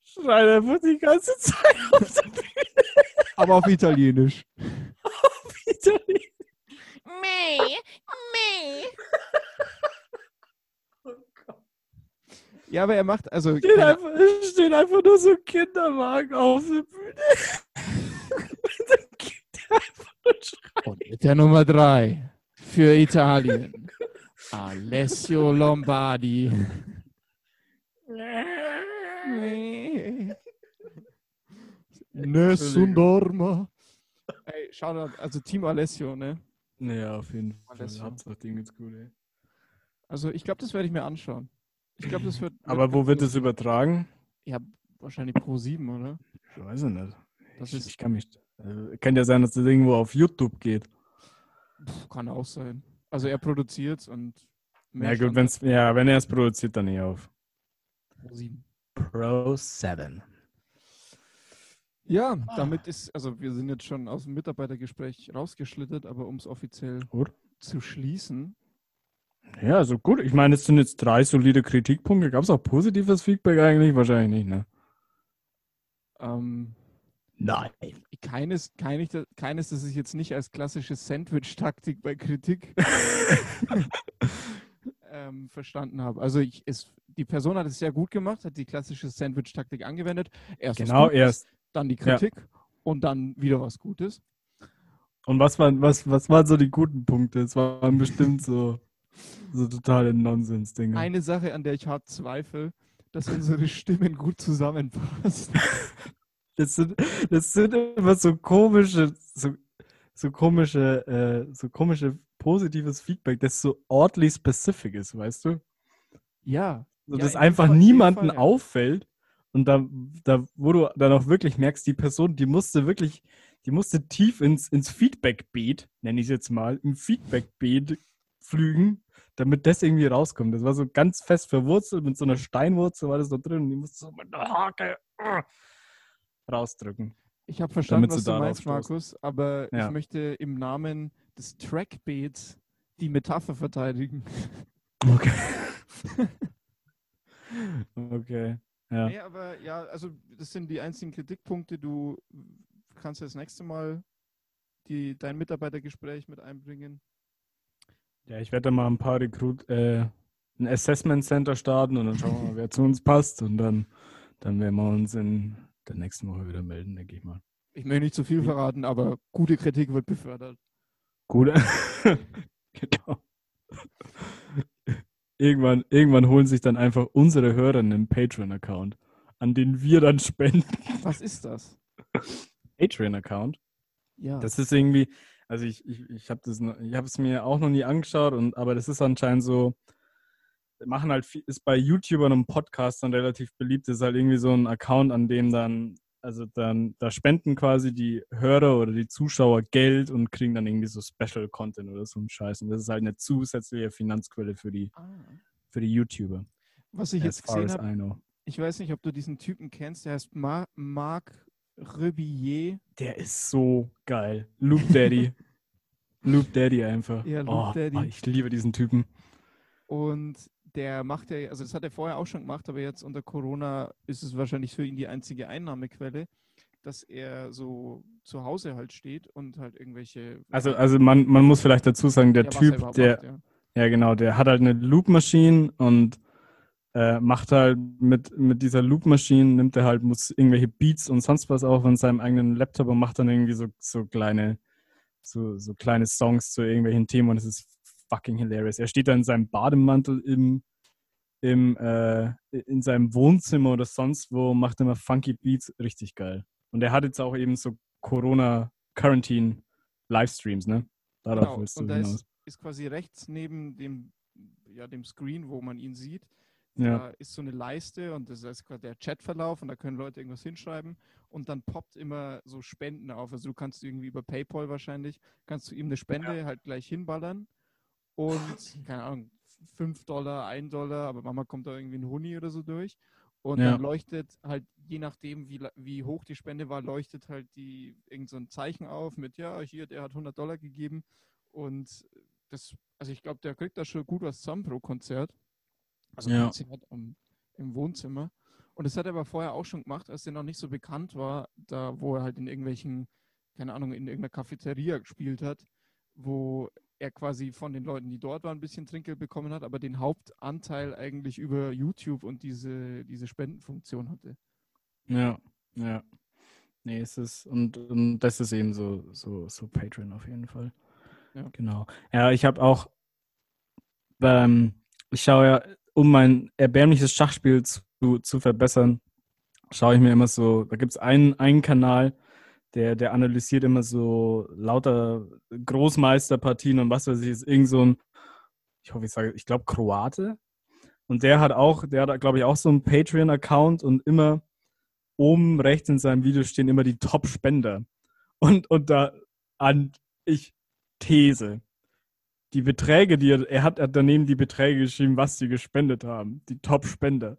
Schreit einfach die ganze Zeit auf der Bühne. Aber auf Italienisch. Italien. Me, me. Ja, aber er macht, also Steht keine, einfach, stehen einfach nur so Kinderwagen auf der Bühne. Und mit der Nummer 3 für Italien. Alessio Lombardi. Nessun dorma. Ey, Shoutout, also Team Alessio, ne? Naja, auf jeden Fall. Alessio. Hauptsache Ding ist gut, ey. Also ich glaube, das werde ich mir anschauen. Ich glaube, das wird. Aber wo wird es übertragen? Ja, wahrscheinlich Pro 7, oder? Ich weiß es nicht. Das ich, ist- ich kann mich. Äh, kann ja sein, dass das irgendwo auf YouTube geht. Puh, kann auch sein. Also er produziert und mehr ja, gut, wenn's, ja, wenn er es produziert, dann eh auf. Pro 7. Pro 7. Ja, damit ist, also wir sind jetzt schon aus dem Mitarbeitergespräch rausgeschlittert, aber um es offiziell Gut. zu schließen. Ja, also gut. Ich meine, es sind jetzt drei solide Kritikpunkte. Gab es auch positives Feedback eigentlich? Wahrscheinlich nicht, ne? Ähm, Nein. keines, keines, keines, das ich jetzt nicht als klassische Sandwich-Taktik bei Kritik ähm, verstanden habe. Also ich, es, die Person hat es sehr gut gemacht, hat die klassische Sandwich-Taktik angewendet. Erst was Genau, erst. Dann die Ja. Kritik und dann wieder was Gutes. Und was waren, was, was waren so die guten Punkte? Es waren bestimmt so, so totale Nonsens-Dinge. Eine Sache, an der ich hart zweifle, dass unsere Stimmen gut zusammenpassen. Das sind, das sind immer so komische, so, so komische, äh, so komische positives Feedback, das so oddly specific ist, weißt du? Ja. So, Ja, dass einfach niemanden Fall, ja. auffällt und da, da, wo du dann auch wirklich merkst, die Person, die musste wirklich, die musste tief ins, ins Feedback-Beet, nenne ich es jetzt mal, im Feedback-Beet flügen, damit das irgendwie rauskommt. Das war so ganz fest verwurzelt, mit so einer Steinwurzel war das da drin und die musste so mit der Hake äh, rausdrücken. Ich habe verstanden, was du darauf meinst. Markus, aber Ja. ich möchte im Namen des Trackbeats die Metapher verteidigen. Okay. okay. Ja. Nee, aber ja, also das sind die einzigen Kritikpunkte. Du kannst das nächste Mal die, dein Mitarbeitergespräch mit einbringen. Ja, ich werde da mal ein paar Recruit, äh, ein Assessment Center starten und dann schauen wir mal, wer zu uns passt und dann, dann werden wir uns in der nächsten Woche wieder melden, denke ich mal. Ich möchte nicht zu viel verraten, aber gute Kritik wird befördert. Gut. genau. Irgendwann, irgendwann holen sich dann einfach unsere Hörer einen Patreon-Account, an den wir dann spenden. Was ist das? Patreon-Account? Ja. Das ist irgendwie, also ich, ich, ich habe das, noch- ich habe es mir auch noch nie angeschaut, und, aber das ist anscheinend so, machen halt ist bei YouTubern und Podcastern relativ beliebt, ist halt irgendwie so ein Account, an dem dann, also dann, da spenden quasi die Hörer oder die Zuschauer Geld und kriegen dann irgendwie so Special Content oder so ein Scheiß. Und das ist halt eine zusätzliche Finanzquelle für die, ah. für die YouTuber. Was ich jetzt gesehen habe, ich weiß nicht, ob du diesen Typen kennst, der heißt Mar Marc Rebillet. Der ist so geil. Loop Daddy. Loop Daddy einfach. Ja, Loop oh, Daddy. ich liebe diesen Typen. Und der macht ja, also das hat er vorher auch schon gemacht, aber jetzt unter Corona ist es wahrscheinlich für ihn die einzige Einnahmequelle, dass er so zu Hause halt steht und halt irgendwelche. Also, also man, man muss vielleicht dazu sagen, der ja, Typ, der, macht, ja. ja genau, der hat halt eine Loop-Maschine und äh, macht halt mit, mit dieser Loop-Maschine, nimmt er halt, muss irgendwelche Beats und sonst was auf von seinem eigenen Laptop und macht dann irgendwie so, so kleine, so, so kleine Songs zu irgendwelchen Themen und es ist fucking hilarious. Er steht da in seinem Bademantel im, im, äh, in seinem Wohnzimmer oder sonst wo, macht immer funky Beats, richtig geil. Und er hat jetzt auch eben so Corona-Quarantine-Livestreams, ne? Darauf Genau, willst du und da hinaus. ist, ist quasi rechts neben dem, ja, dem Screen, wo man ihn sieht, Ja. da ist so eine Leiste und das ist quasi der Chatverlauf und da können Leute irgendwas hinschreiben und dann poppt immer so Spenden auf. Also du kannst irgendwie über PayPal wahrscheinlich, kannst du ihm eine Spende halt gleich hinballern und, keine Ahnung, 5 Dollar, 1 Dollar, aber manchmal kommt da irgendwie ein Huni oder so durch. Und Ja. dann leuchtet halt, je nachdem, wie, wie hoch die Spende war, leuchtet halt die irgend so ein Zeichen auf mit, ja, hier, der hat 100 Dollar gegeben. Und das, also ich glaube, der kriegt da schon gut was zusammen pro Konzert. Also Ja. Konzert am, im Wohnzimmer. Und das hat er aber vorher auch schon gemacht, als er noch nicht so bekannt war, da wo er halt in irgendwelchen, keine Ahnung, in irgendeiner Cafeteria gespielt hat, wo er quasi von den Leuten, die dort waren, ein bisschen Trinkgeld bekommen hat, aber den Hauptanteil eigentlich über YouTube und diese, diese Spendenfunktion hatte. Ja, ja. Nee, es ist, und, und das ist eben so, so, so Patreon auf jeden Fall. Ja. Genau. Ja, ich habe auch, ähm, ich schaue ja, um mein erbärmliches Schachspiel zu, zu verbessern, schaue ich mir immer so, da gibt es einen, einen Kanal, der, der analysiert immer so lauter Großmeisterpartien und was weiß ich, ist irgend so ein, ich hoffe, ich sage, ich glaube Kroate. Und der hat auch, der hat, glaube ich, auch so einen Patreon-Account und immer oben rechts in seinem Video stehen immer die Top-Spender. Und, und da an, ich These. Die Beträge, die er, er hat, er hat daneben die Beträge geschrieben, was sie gespendet haben. Die Top-Spender.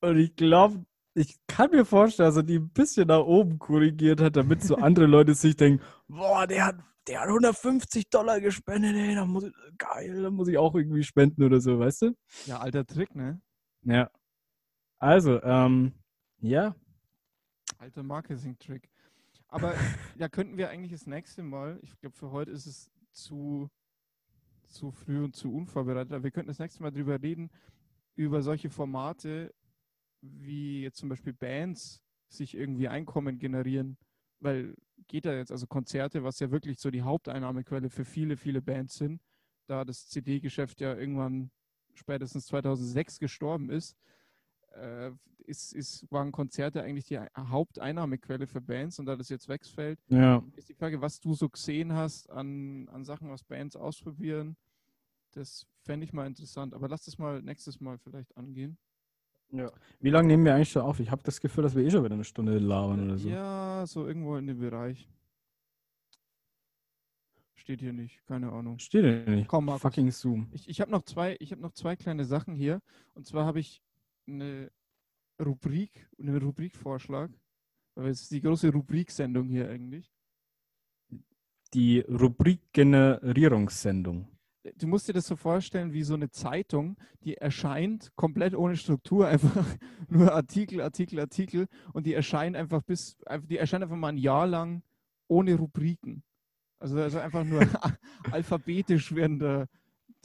Und ich glaube, ich kann mir vorstellen, dass er die ein bisschen nach oben korrigiert hat, damit so andere Leute sich denken, boah, der hat, der hat 150 Dollar gespendet, ey, da muss ich, geil, da muss ich auch irgendwie spenden oder so, weißt du? Ja, alter Trick, ne? Ja. Also, ähm, ja, Alter Marketing-Trick. Aber da könnten wir eigentlich das nächste Mal, ich glaube, für heute ist es zu, zu früh und zu unvorbereitet, aber wir könnten das nächste Mal drüber reden, über solche Formate, wie jetzt zum Beispiel Bands sich irgendwie Einkommen generieren, weil geht da jetzt, also Konzerte, was ja wirklich so die Haupteinnahmequelle für viele, viele Bands sind, da das CD-Geschäft ja irgendwann spätestens 2006 gestorben ist, äh, ist, ist, waren Konzerte eigentlich die Haupteinnahmequelle für Bands und da das jetzt wegfällt, ja. ist die Frage, was du so gesehen hast an, an Sachen, was Bands ausprobieren. Das fände ich mal interessant. Aber lass das mal nächstes Mal vielleicht angehen. Wie lange nehmen wir eigentlich schon auf? Ich habe das Gefühl, dass wir eh schon wieder eine Stunde labern oder so. Ja, so irgendwo in dem Bereich. Steht hier nicht, keine Ahnung. Steht ja nicht. Komm, Markus. Fucking Zoom. Ich, ich habe noch zwei, ich habe noch zwei kleine Sachen hier. Und zwar habe ich eine Rubrik, einen Rubrikvorschlag. Weil es ist die große Rubriksendung hier eigentlich. Die Rubrik-Generierungssendung. Du musst dir das so vorstellen wie so eine Zeitung, die erscheint komplett ohne Struktur, einfach nur Artikel, Artikel, Artikel und die erscheint einfach bis, die erscheint einfach mal ein Jahr lang ohne Rubriken. Also, also einfach nur alphabetisch werden da,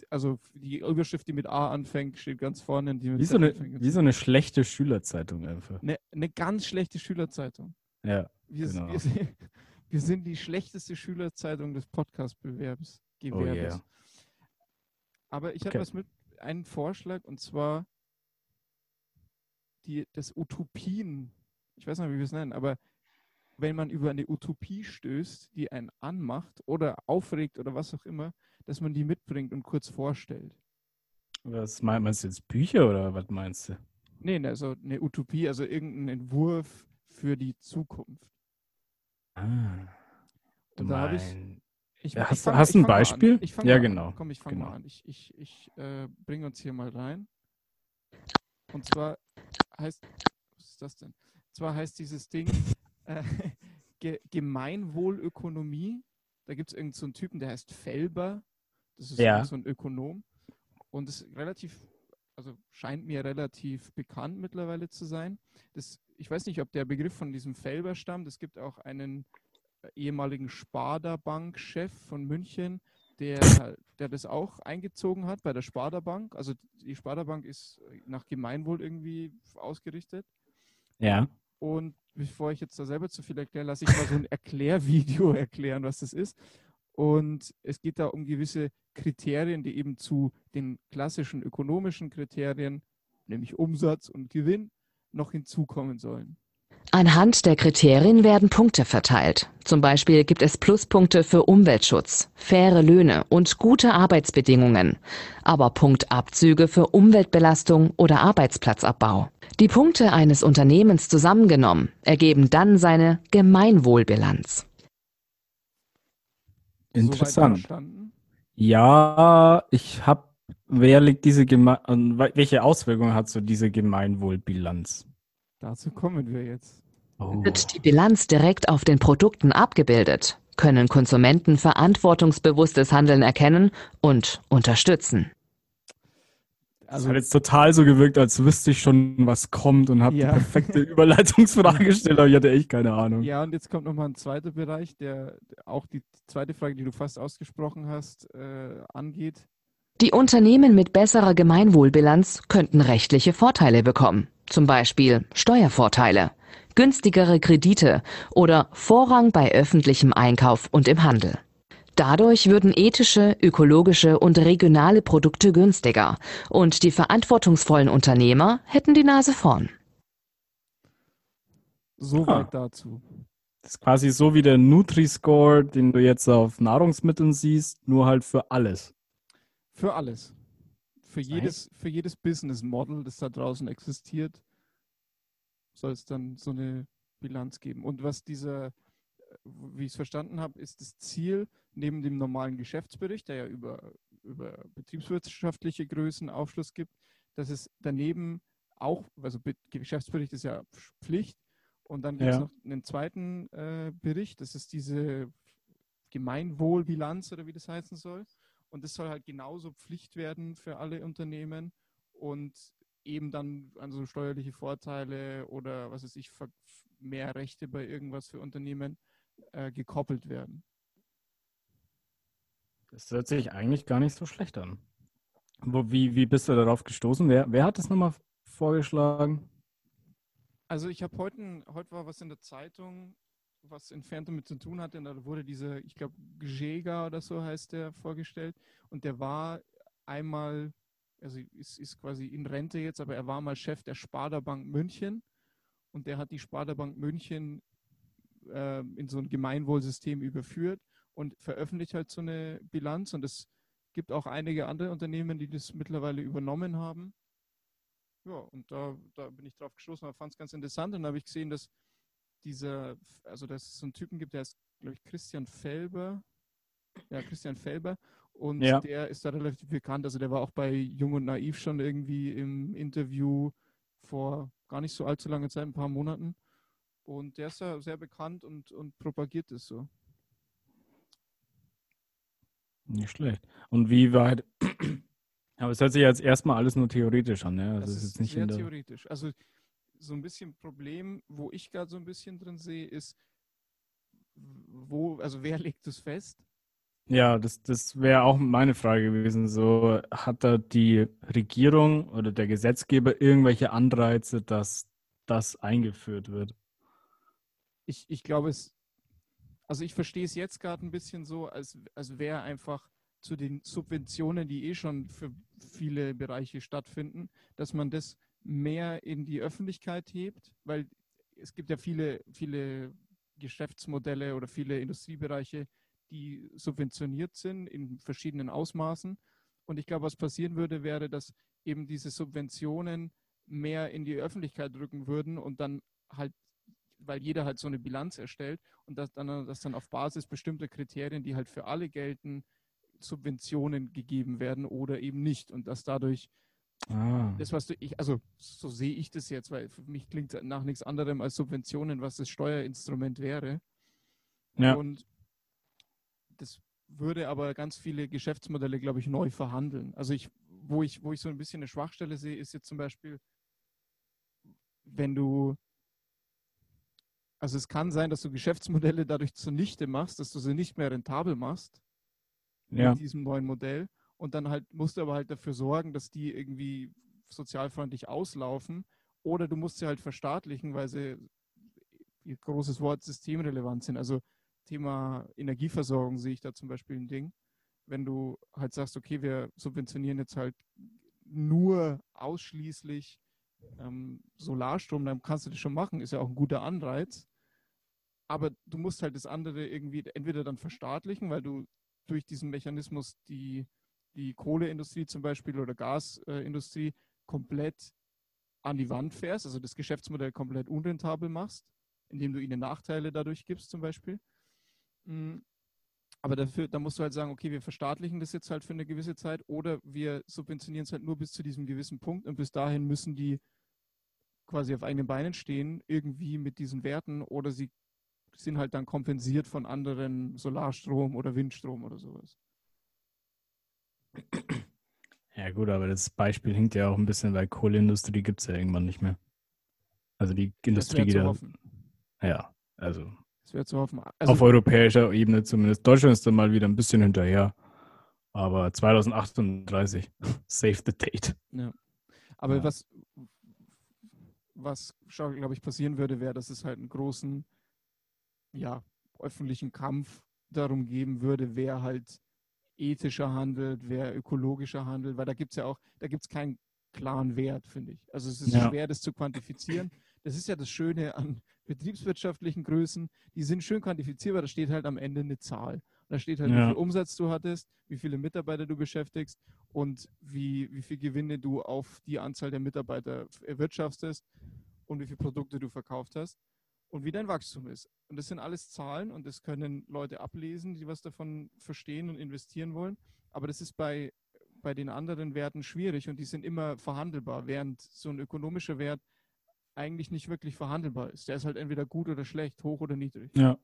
also die Überschrift, die mit A anfängt, steht ganz vorne. Die mit Wie Z so, eine, anfängt, wie so eine schlechte Schülerzeitung einfach. eine, eine ganz schlechte Schülerzeitung. Ja. Wir, Genau. wir, sind- wir sind die schlechteste Schülerzeitung des Podcast-Bewerbs. Oh yeah. Aber ich habe Okay. was mit, einen Vorschlag und zwar die, das Utopien. Ich weiß nicht, wie wir es nennen, aber wenn man über eine Utopie stößt, die einen anmacht oder aufregt oder was auch immer, dass man die mitbringt und kurz vorstellt. Was mein- meinst du jetzt Bücher oder was meinst du? Nee, ne, also eine Utopie, also irgendein Entwurf für die Zukunft. Ah. Du da habe ich, Ja, hast du- fang- hast du ein. Beispiel? Ja, genau. An. Komm, ich fange Genau. mal an. Ich, ich, ich äh, bringe uns hier mal rein. Und zwar heißt, was ist das denn? Und zwar heißt dieses Ding äh, Ge Gemeinwohlökonomie. Da gibt es irgendeinen so einen Typen, der heißt Felber. Das ist Ja. so ein Ökonom. Und ist relativ, also scheint mir relativ bekannt mittlerweile zu sein. Das, ich weiß nicht, ob der Begriff von diesem Felber stammt. Es gibt auch einen ehemaligen Sparda Bank-Chef von München, der, der das auch eingezogen hat bei der Sparda Bank. Also die Sparda Bank ist nach Gemeinwohl irgendwie ausgerichtet. ja. Und bevor ich jetzt da selber zu viel erkläre, lasse ich mal so ein Erklärvideo erklären, was das ist. Und es geht da um gewisse Kriterien, die eben zu den klassischen ökonomischen Kriterien, nämlich Umsatz und Gewinn, noch hinzukommen sollen. Anhand der Kriterien werden Punkte verteilt. Zum Beispiel gibt es Pluspunkte für Umweltschutz, faire Löhne und gute Arbeitsbedingungen, aber Punktabzüge für Umweltbelastung oder Arbeitsplatzabbau. Die Punkte eines Unternehmens zusammengenommen ergeben dann seine Gemeinwohlbilanz. Interessant. Ja, ich habe wer legt diese Geme welche Auswirkungen hat so diese Gemeinwohlbilanz? Dazu kommen wir jetzt. Oh. Wird die Bilanz direkt auf den Produkten abgebildet, können Konsumenten verantwortungsbewusstes Handeln erkennen und unterstützen. Das Also hat jetzt total so gewirkt, als wüsste ich schon, was kommt und habe Ja. die perfekte Überleitungsfrage gestellt, aber ich hatte echt keine Ahnung. Ja, und jetzt kommt nochmal ein zweiter Bereich, der auch die zweite Frage, die du fast ausgesprochen hast, äh, angeht. Die Unternehmen mit besserer Gemeinwohlbilanz könnten rechtliche Vorteile bekommen, zum Beispiel Steuervorteile, günstigere Kredite oder Vorrang bei öffentlichem Einkauf und im Handel. Dadurch würden ethische, ökologische und regionale Produkte günstiger und die verantwortungsvollen Unternehmer hätten die Nase vorn. Soweit Ah. dazu. Das ist quasi so wie der Nutri-Score, den du jetzt auf Nahrungsmitteln siehst, nur halt für alles. Für alles. Für jedes, für jedes Business Model, das da draußen existiert, soll es dann so eine Bilanz geben. Und was dieser, äh, wie ich es verstanden habe, ist das Ziel, neben dem normalen Geschäftsbericht, der ja über, über betriebswirtschaftliche Größen Aufschluss gibt, dass es daneben auch, also Be- Geschäftsbericht ist ja Pflicht, und dann gibt es Ja. noch einen zweiten äh, Bericht, das ist diese Gemeinwohlbilanz oder wie das heißen soll. Und das soll halt genauso Pflicht werden für alle Unternehmen und eben dann an so steuerliche Vorteile oder was weiß ich, mehr Rechte bei irgendwas für Unternehmen äh, gekoppelt werden. Das hört sich eigentlich gar nicht so schlecht an. Wo, wie, wie bist du darauf gestoßen? Wer, wer hat das nochmal vorgeschlagen? Also ich habe heute, heute war was in der Zeitung, was entfernt damit zu tun hatte. Und da wurde dieser, ich glaube, Gжega oder so heißt der, vorgestellt. Und der war einmal, also ist, ist quasi in Rente jetzt, aber er war mal Chef der Sparda Bank München. Und der hat die Sparda Bank München äh, in so ein Gemeinwohlsystem überführt und veröffentlicht halt so eine Bilanz. Und es gibt auch einige andere Unternehmen, die das mittlerweile übernommen haben. Ja, und da, da bin ich drauf gestoßen fand es ganz interessant. Und dann habe ich gesehen, dass dieser, also dass es so einen Typen gibt, der ist, glaube ich, Christian Felber. Ja, Christian Felber. Und Ja. der ist da relativ bekannt. Also der war auch bei Jung und Naiv schon irgendwie im Interview vor gar nicht so allzu langer Zeit, ein paar Monaten. Und der ist da sehr bekannt und, und propagiert es so. Nicht schlecht. Und wie weit? Aber es hört sich jetzt erstmal alles nur theoretisch an, ne? Also Das ist ist nicht sehr theoretisch. Also so ein bisschen Problem, wo ich gerade so ein bisschen drin sehe, ist, wo, also wer legt es fest? Ja, das, das wäre auch meine Frage gewesen. So, hat da die Regierung oder der Gesetzgeber irgendwelche Anreize, dass das eingeführt wird? Ich, ich glaube es, also ich verstehe es jetzt gerade ein bisschen so, als, als wäre einfach zu den Subventionen, die eh schon für viele Bereiche stattfinden, dass man das mehr in die Öffentlichkeit hebt, weil es gibt ja viele, viele Geschäftsmodelle oder viele Industriebereiche, die subventioniert sind in verschiedenen Ausmaßen. Und ich glaube, was passieren würde, wäre, dass eben diese Subventionen mehr in die Öffentlichkeit rücken würden und dann halt, weil jeder halt so eine Bilanz erstellt und dass dann, dass dann auf Basis bestimmter Kriterien, die halt für alle gelten, Subventionen gegeben werden oder eben nicht. Und dass dadurch Ah, das, was du, ich, also so sehe ich das jetzt, weil für mich klingt nach nichts anderem als Subventionen, was das Steuerinstrument wäre. ja. Und das würde aber ganz viele Geschäftsmodelle, glaube ich, neu verhandeln. Also ich, wo ich, wo ich so ein bisschen eine Schwachstelle sehe, ist jetzt zum Beispiel, wenn du, also es kann sein, dass du Geschäftsmodelle dadurch zunichte machst, dass du sie nicht mehr rentabel machst Ja. mit diesem neuen Modell. Und dann halt musst du aber halt dafür sorgen, dass die irgendwie sozialfreundlich auslaufen. Oder du musst sie halt verstaatlichen, weil sie, großes Wort, systemrelevant sind. Also Thema Energieversorgung sehe ich da zum Beispiel ein Ding. Wenn du halt sagst, okay, wir subventionieren jetzt halt nur ausschließlich ähm, Solarstrom, dann kannst du das schon machen, ist ja auch ein guter Anreiz. Aber du musst halt das andere irgendwie entweder dann verstaatlichen, weil du durch diesen Mechanismus die, die Kohleindustrie zum Beispiel oder Gasindustrie komplett an die Wand fährst, also das Geschäftsmodell komplett unrentabel machst, indem du ihnen Nachteile dadurch gibst zum Beispiel. Mm. Aber dafür, da musst du halt sagen, okay, wir verstaatlichen das jetzt halt für eine gewisse Zeit oder wir subventionieren es halt nur bis zu diesem gewissen Punkt und bis dahin müssen die quasi auf eigenen Beinen stehen, irgendwie mit diesen Werten oder sie sind halt dann kompensiert von anderen Solarstrom oder Windstrom oder sowas. Ja gut, aber das Beispiel hinkt ja auch ein bisschen, weil Kohleindustrie gibt es ja irgendwann nicht mehr. Also die Industrie wäre geht zu ja, hoffen. ja, also Das wäre zu hoffen. auf Also, europäischer Ebene zumindest. Deutschland ist dann mal wieder ein bisschen hinterher. Aber 2038, save the date. aber ja. was, was glaube ich, passieren würde, wäre, dass es halt einen großen, ja, öffentlichen Kampf darum geben würde, wer halt ethischer handelt, wer ökologischer handelt, weil da gibt es ja auch, da gibt es keinen klaren Wert, finde ich. Also es ist Ja. schwer, das zu quantifizieren. Das ist ja das Schöne an betriebswirtschaftlichen Größen. Die sind schön quantifizierbar, da steht halt am Ende eine Zahl. Da steht halt, wie Ja. viel Umsatz du hattest, wie viele Mitarbeiter du beschäftigst und wie, wie viel Gewinne du auf die Anzahl der Mitarbeiter erwirtschaftest und wie viele Produkte du verkauft hast und wie dein Wachstum ist. Und das sind alles Zahlen und das können Leute ablesen, die was davon verstehen und investieren wollen. Aber das ist bei, bei den anderen Werten schwierig und die sind immer verhandelbar, während so ein ökonomischer Wert eigentlich nicht wirklich verhandelbar ist. Der ist halt entweder gut oder schlecht, hoch oder niedrig. Ja.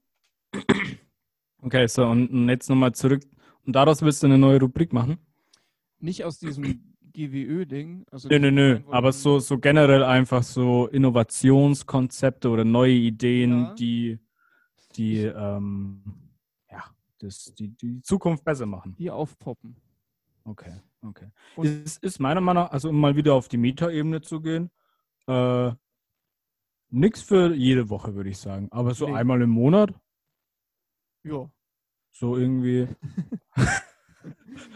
Okay, so und und jetzt nochmal zurück. Und daraus willst du eine neue Rubrik machen? Nicht aus diesem GWÖ-Ding. Also Nö, nö, nö. Aber so, so generell einfach so Innovationskonzepte oder neue Ideen, Ja. die, die, ähm, ja, das, die, die Zukunft besser machen. die aufpoppen. Okay, okay. Und- Es ist meiner Meinung nach, also um mal wieder auf die Meta-Ebene zu gehen, äh, nix für jede Woche, würde ich sagen. Aber so Nee. einmal im Monat, Ja. so irgendwie.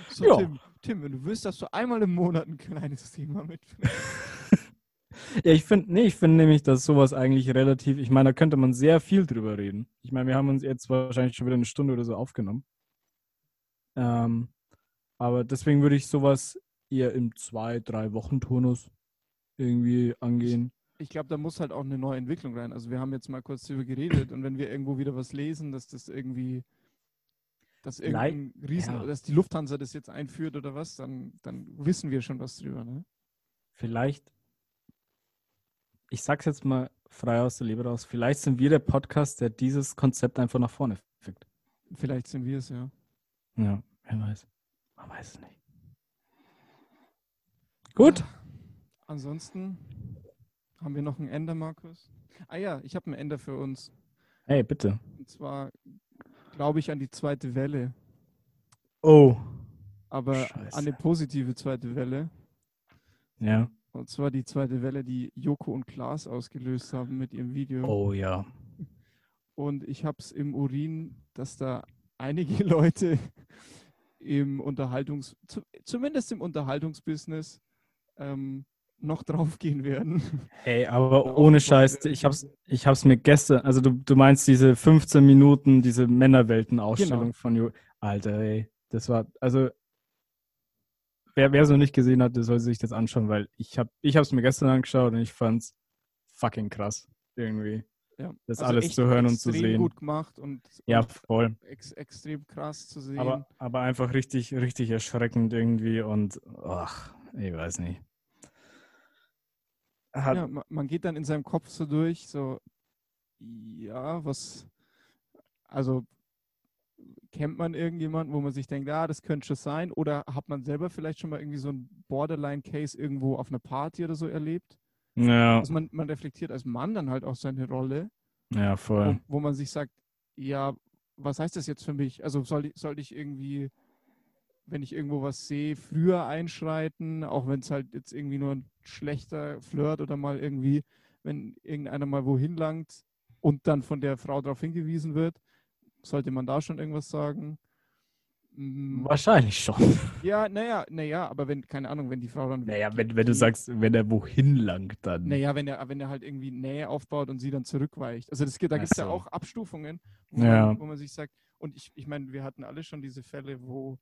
So, Ja. Tim, Tim, wenn du willst, dass du einmal im Monat ein kleines Thema mit. Ja, ich finde, nee, ich finde nämlich, dass sowas eigentlich relativ, ich meine, da könnte man sehr viel drüber reden. Ich meine, wir haben uns jetzt wahrscheinlich schon wieder eine Stunde oder so aufgenommen. Ähm, aber deswegen würde ich sowas eher im zwei, drei Wochen Turnus irgendwie angehen. Ich glaube, da muss halt auch eine neue Entwicklung rein. Also wir haben jetzt mal kurz darüber geredet und wenn wir irgendwo wieder was lesen, dass das irgendwie, dass irgendein Riesen, ja. dass die Lufthansa das jetzt einführt oder was, dann, dann wissen wir schon was drüber, ne? Vielleicht, ich sag's jetzt mal frei aus der Leber raus, vielleicht sind wir der Podcast, der dieses Konzept einfach nach vorne fickt. Vielleicht sind wir es, ja. Ja, wer weiß. Man weiß es nicht. Gut. Ansonsten haben wir noch ein Ende, Markus. Ah ja, ich habe ein Ende für uns. Hey, bitte. Und zwar glaube ich an die zweite Welle, Oh. aber Scheiße. an eine positive zweite Welle. Ja. Und zwar die zweite Welle, die Joko und Klaas ausgelöst haben mit ihrem Video. Oh ja. Und ich habe es im Urin, dass da einige Leute im Unterhaltungs, zu, zumindest im Unterhaltungsbusiness, ähm, noch draufgehen werden. Hey, aber ohne Scheiß, ich hab's, ich hab's mir gestern, also du, du meinst diese 15 Minuten, diese Männerwelten-Ausstellung Genau. von Jo. Alter, ey, das war, also wer es noch nicht gesehen hat, der soll sich das anschauen, weil ich hab, ich hab's mir gestern angeschaut und ich fand's fucking krass irgendwie. Ja. Das Also alles zu hören und zu sehen. gut gemacht und, Ja, voll. ex, extrem krass zu sehen. Aber, aber einfach richtig, richtig erschreckend irgendwie und ach, ich weiß nicht. Hat, ja, ma- man geht dann in seinem Kopf so durch, so, ja, was, also kennt man irgendjemanden, wo man sich denkt, ah, das könnte schon sein? Oder hat man selber vielleicht schon mal irgendwie so ein Borderline-Case irgendwo auf einer Party oder so erlebt? ja, Also man, man reflektiert als Mann dann halt auch seine Rolle, ja, wo, voll. wo man sich sagt, ja, was heißt das jetzt für mich? Also soll soll ich irgendwie, wenn ich irgendwo was sehe, früher einschreiten, auch wenn es halt jetzt irgendwie nur ein schlechter Flirt oder mal irgendwie, wenn irgendeiner mal wohin langt und dann von der Frau darauf hingewiesen wird, sollte man da schon irgendwas sagen? Mm, Wahrscheinlich schon. Ja, naja, naja, aber wenn, keine Ahnung, wenn die Frau dann Naja, wenn, wenn du sagst, wenn er wohin langt, dann. Naja, wenn er, wenn er halt irgendwie Nähe aufbaut und sie dann zurückweicht. Also das, gibt- da gibt es ja auch Abstufungen, wo, Ja. man, wo man sich sagt, und ich, ich meine, wir hatten alle schon diese Fälle, wo,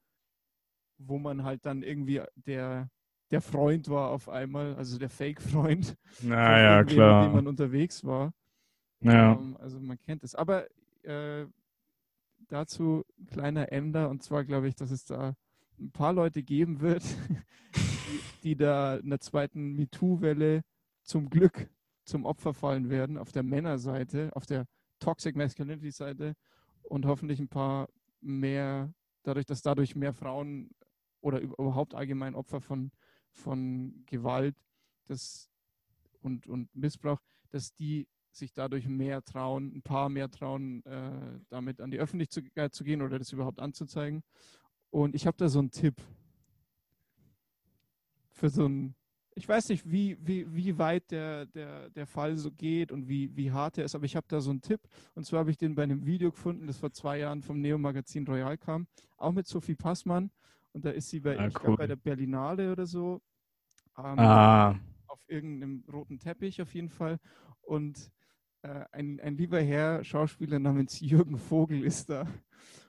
wo man halt dann irgendwie der, der Freund war auf einmal, also der Fake-Freund, Naja, irgendwem, mit dem klar. man unterwegs war. Ja. Ähm, also man kennt es. Aber äh, dazu ein kleiner Änder. Und zwar glaube ich, dass es da ein paar Leute geben wird, die, die da in der zweiten MeToo-Welle zum Glück zum Opfer fallen werden, auf der Männerseite, auf der Toxic Masculinity-Seite und hoffentlich ein paar mehr, dadurch, dass dadurch mehr Frauen oder überhaupt allgemein Opfer von, von Gewalt das, und, und Missbrauch, dass die sich dadurch mehr trauen, ein paar mehr trauen, äh, damit an die Öffentlichkeit zu gehen oder das überhaupt anzuzeigen. Und ich habe da so einen Tipp für so ein, ich weiß nicht, wie, wie, wie weit der, der, der Fall so geht und wie, wie hart er ist, aber ich habe da so einen Tipp. Und zwar habe ich den bei einem Video gefunden, das vor zwei Jahren vom Neo-Magazin Royal kam, auch mit Sophie Passmann. Und da ist sie bei, Ah, ich glaub, cool. bei der Berlinale oder so. Ähm, Ah, auf irgendeinem roten Teppich auf jeden Fall. Und äh, ein, ein lieber Herr, Schauspieler namens Jürgen Vogel ist da.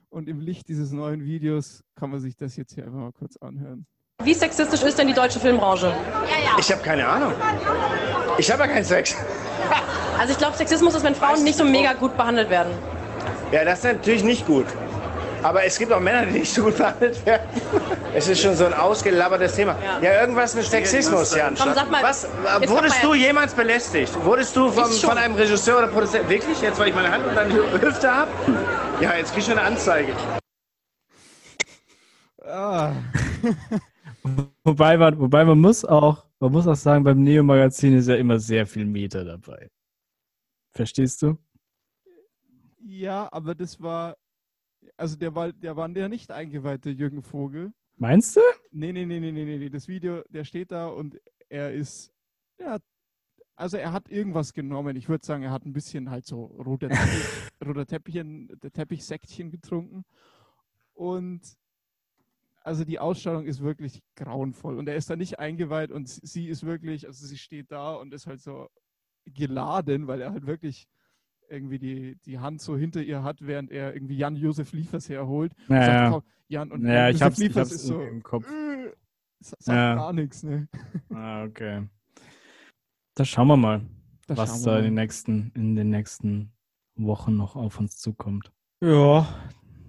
Und im Licht dieses neuen Videos kann man sich das jetzt hier einfach mal kurz anhören. Wie sexistisch ist denn die deutsche Filmbranche? Ich habe keine Ahnung. Ich habe ja keinen Sex. Also ich glaube, Sexismus ist, wenn Frauen nicht so mega gut behandelt werden. Ja, das ist natürlich nicht gut. Aber es gibt auch Männer, die nicht so gut behandelt werden. Es ist schon so ein ausgelabbertes Thema. Ja. Ja, irgendwas mit Sexismus, Jan. Komm, sag mal, Was, äh, jetzt wurdest mal- du jemals belästigt? Wurdest du vom, von einem Regisseur oder Produzenten... Wirklich? Jetzt, weil ich meine Hand unter die Hüfte habe? Ja, jetzt krieg ich schon eine Anzeige. Ah, wobei man, wobei man muss auch, man muss auch sagen, beim Neo-Magazin ist ja immer sehr viel Meter dabei. Verstehst du? ja, aber das war, also der war, der war der nicht eingeweihte Jürgen Vogel. Meinst du? Nee, nee, nee, nee, nee, nee. Das Video, der steht da und er ist, ja, also er hat irgendwas genommen. Ich würde sagen, er hat ein bisschen halt so roter Teppich, roter Teppichchen, der Teppichsäckchen getrunken. Und also die Ausstrahlung ist wirklich grauenvoll. Und er ist da nicht eingeweiht und sie ist wirklich, also sie steht da und ist halt so geladen, weil er halt wirklich irgendwie die, die Hand so hinter ihr hat, während er irgendwie Jan-Josef Liefers herholt. Und Ja, sagt, ja. "Komm, Jan und Ja, Jan ich Josef hab's, ich Liefers hab's ist so, im Kopf. äh, sagt Ja. gar nichts, ne? Ah, okay. Da schauen wir mal, Da was schauen da wir in den, nächsten, in den nächsten Wochen noch auf uns zukommt. Ja.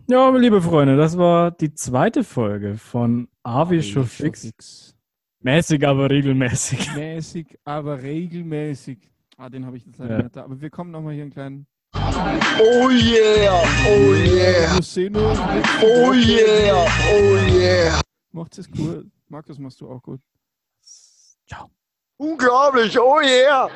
Ja, liebe Freunde, das war die zweite Folge von Avi schon fix. Mäßig, aber regelmäßig. Mäßig, aber regelmäßig. Ah, den habe ich jetzt leider Ja. nicht da. Aber wir kommen nochmal hier einen kleinen Oh yeah, oh yeah, Szene. oh yeah, oh yeah. Macht es cool. Markus, machst du auch gut. Ciao. Unglaublich, oh yeah.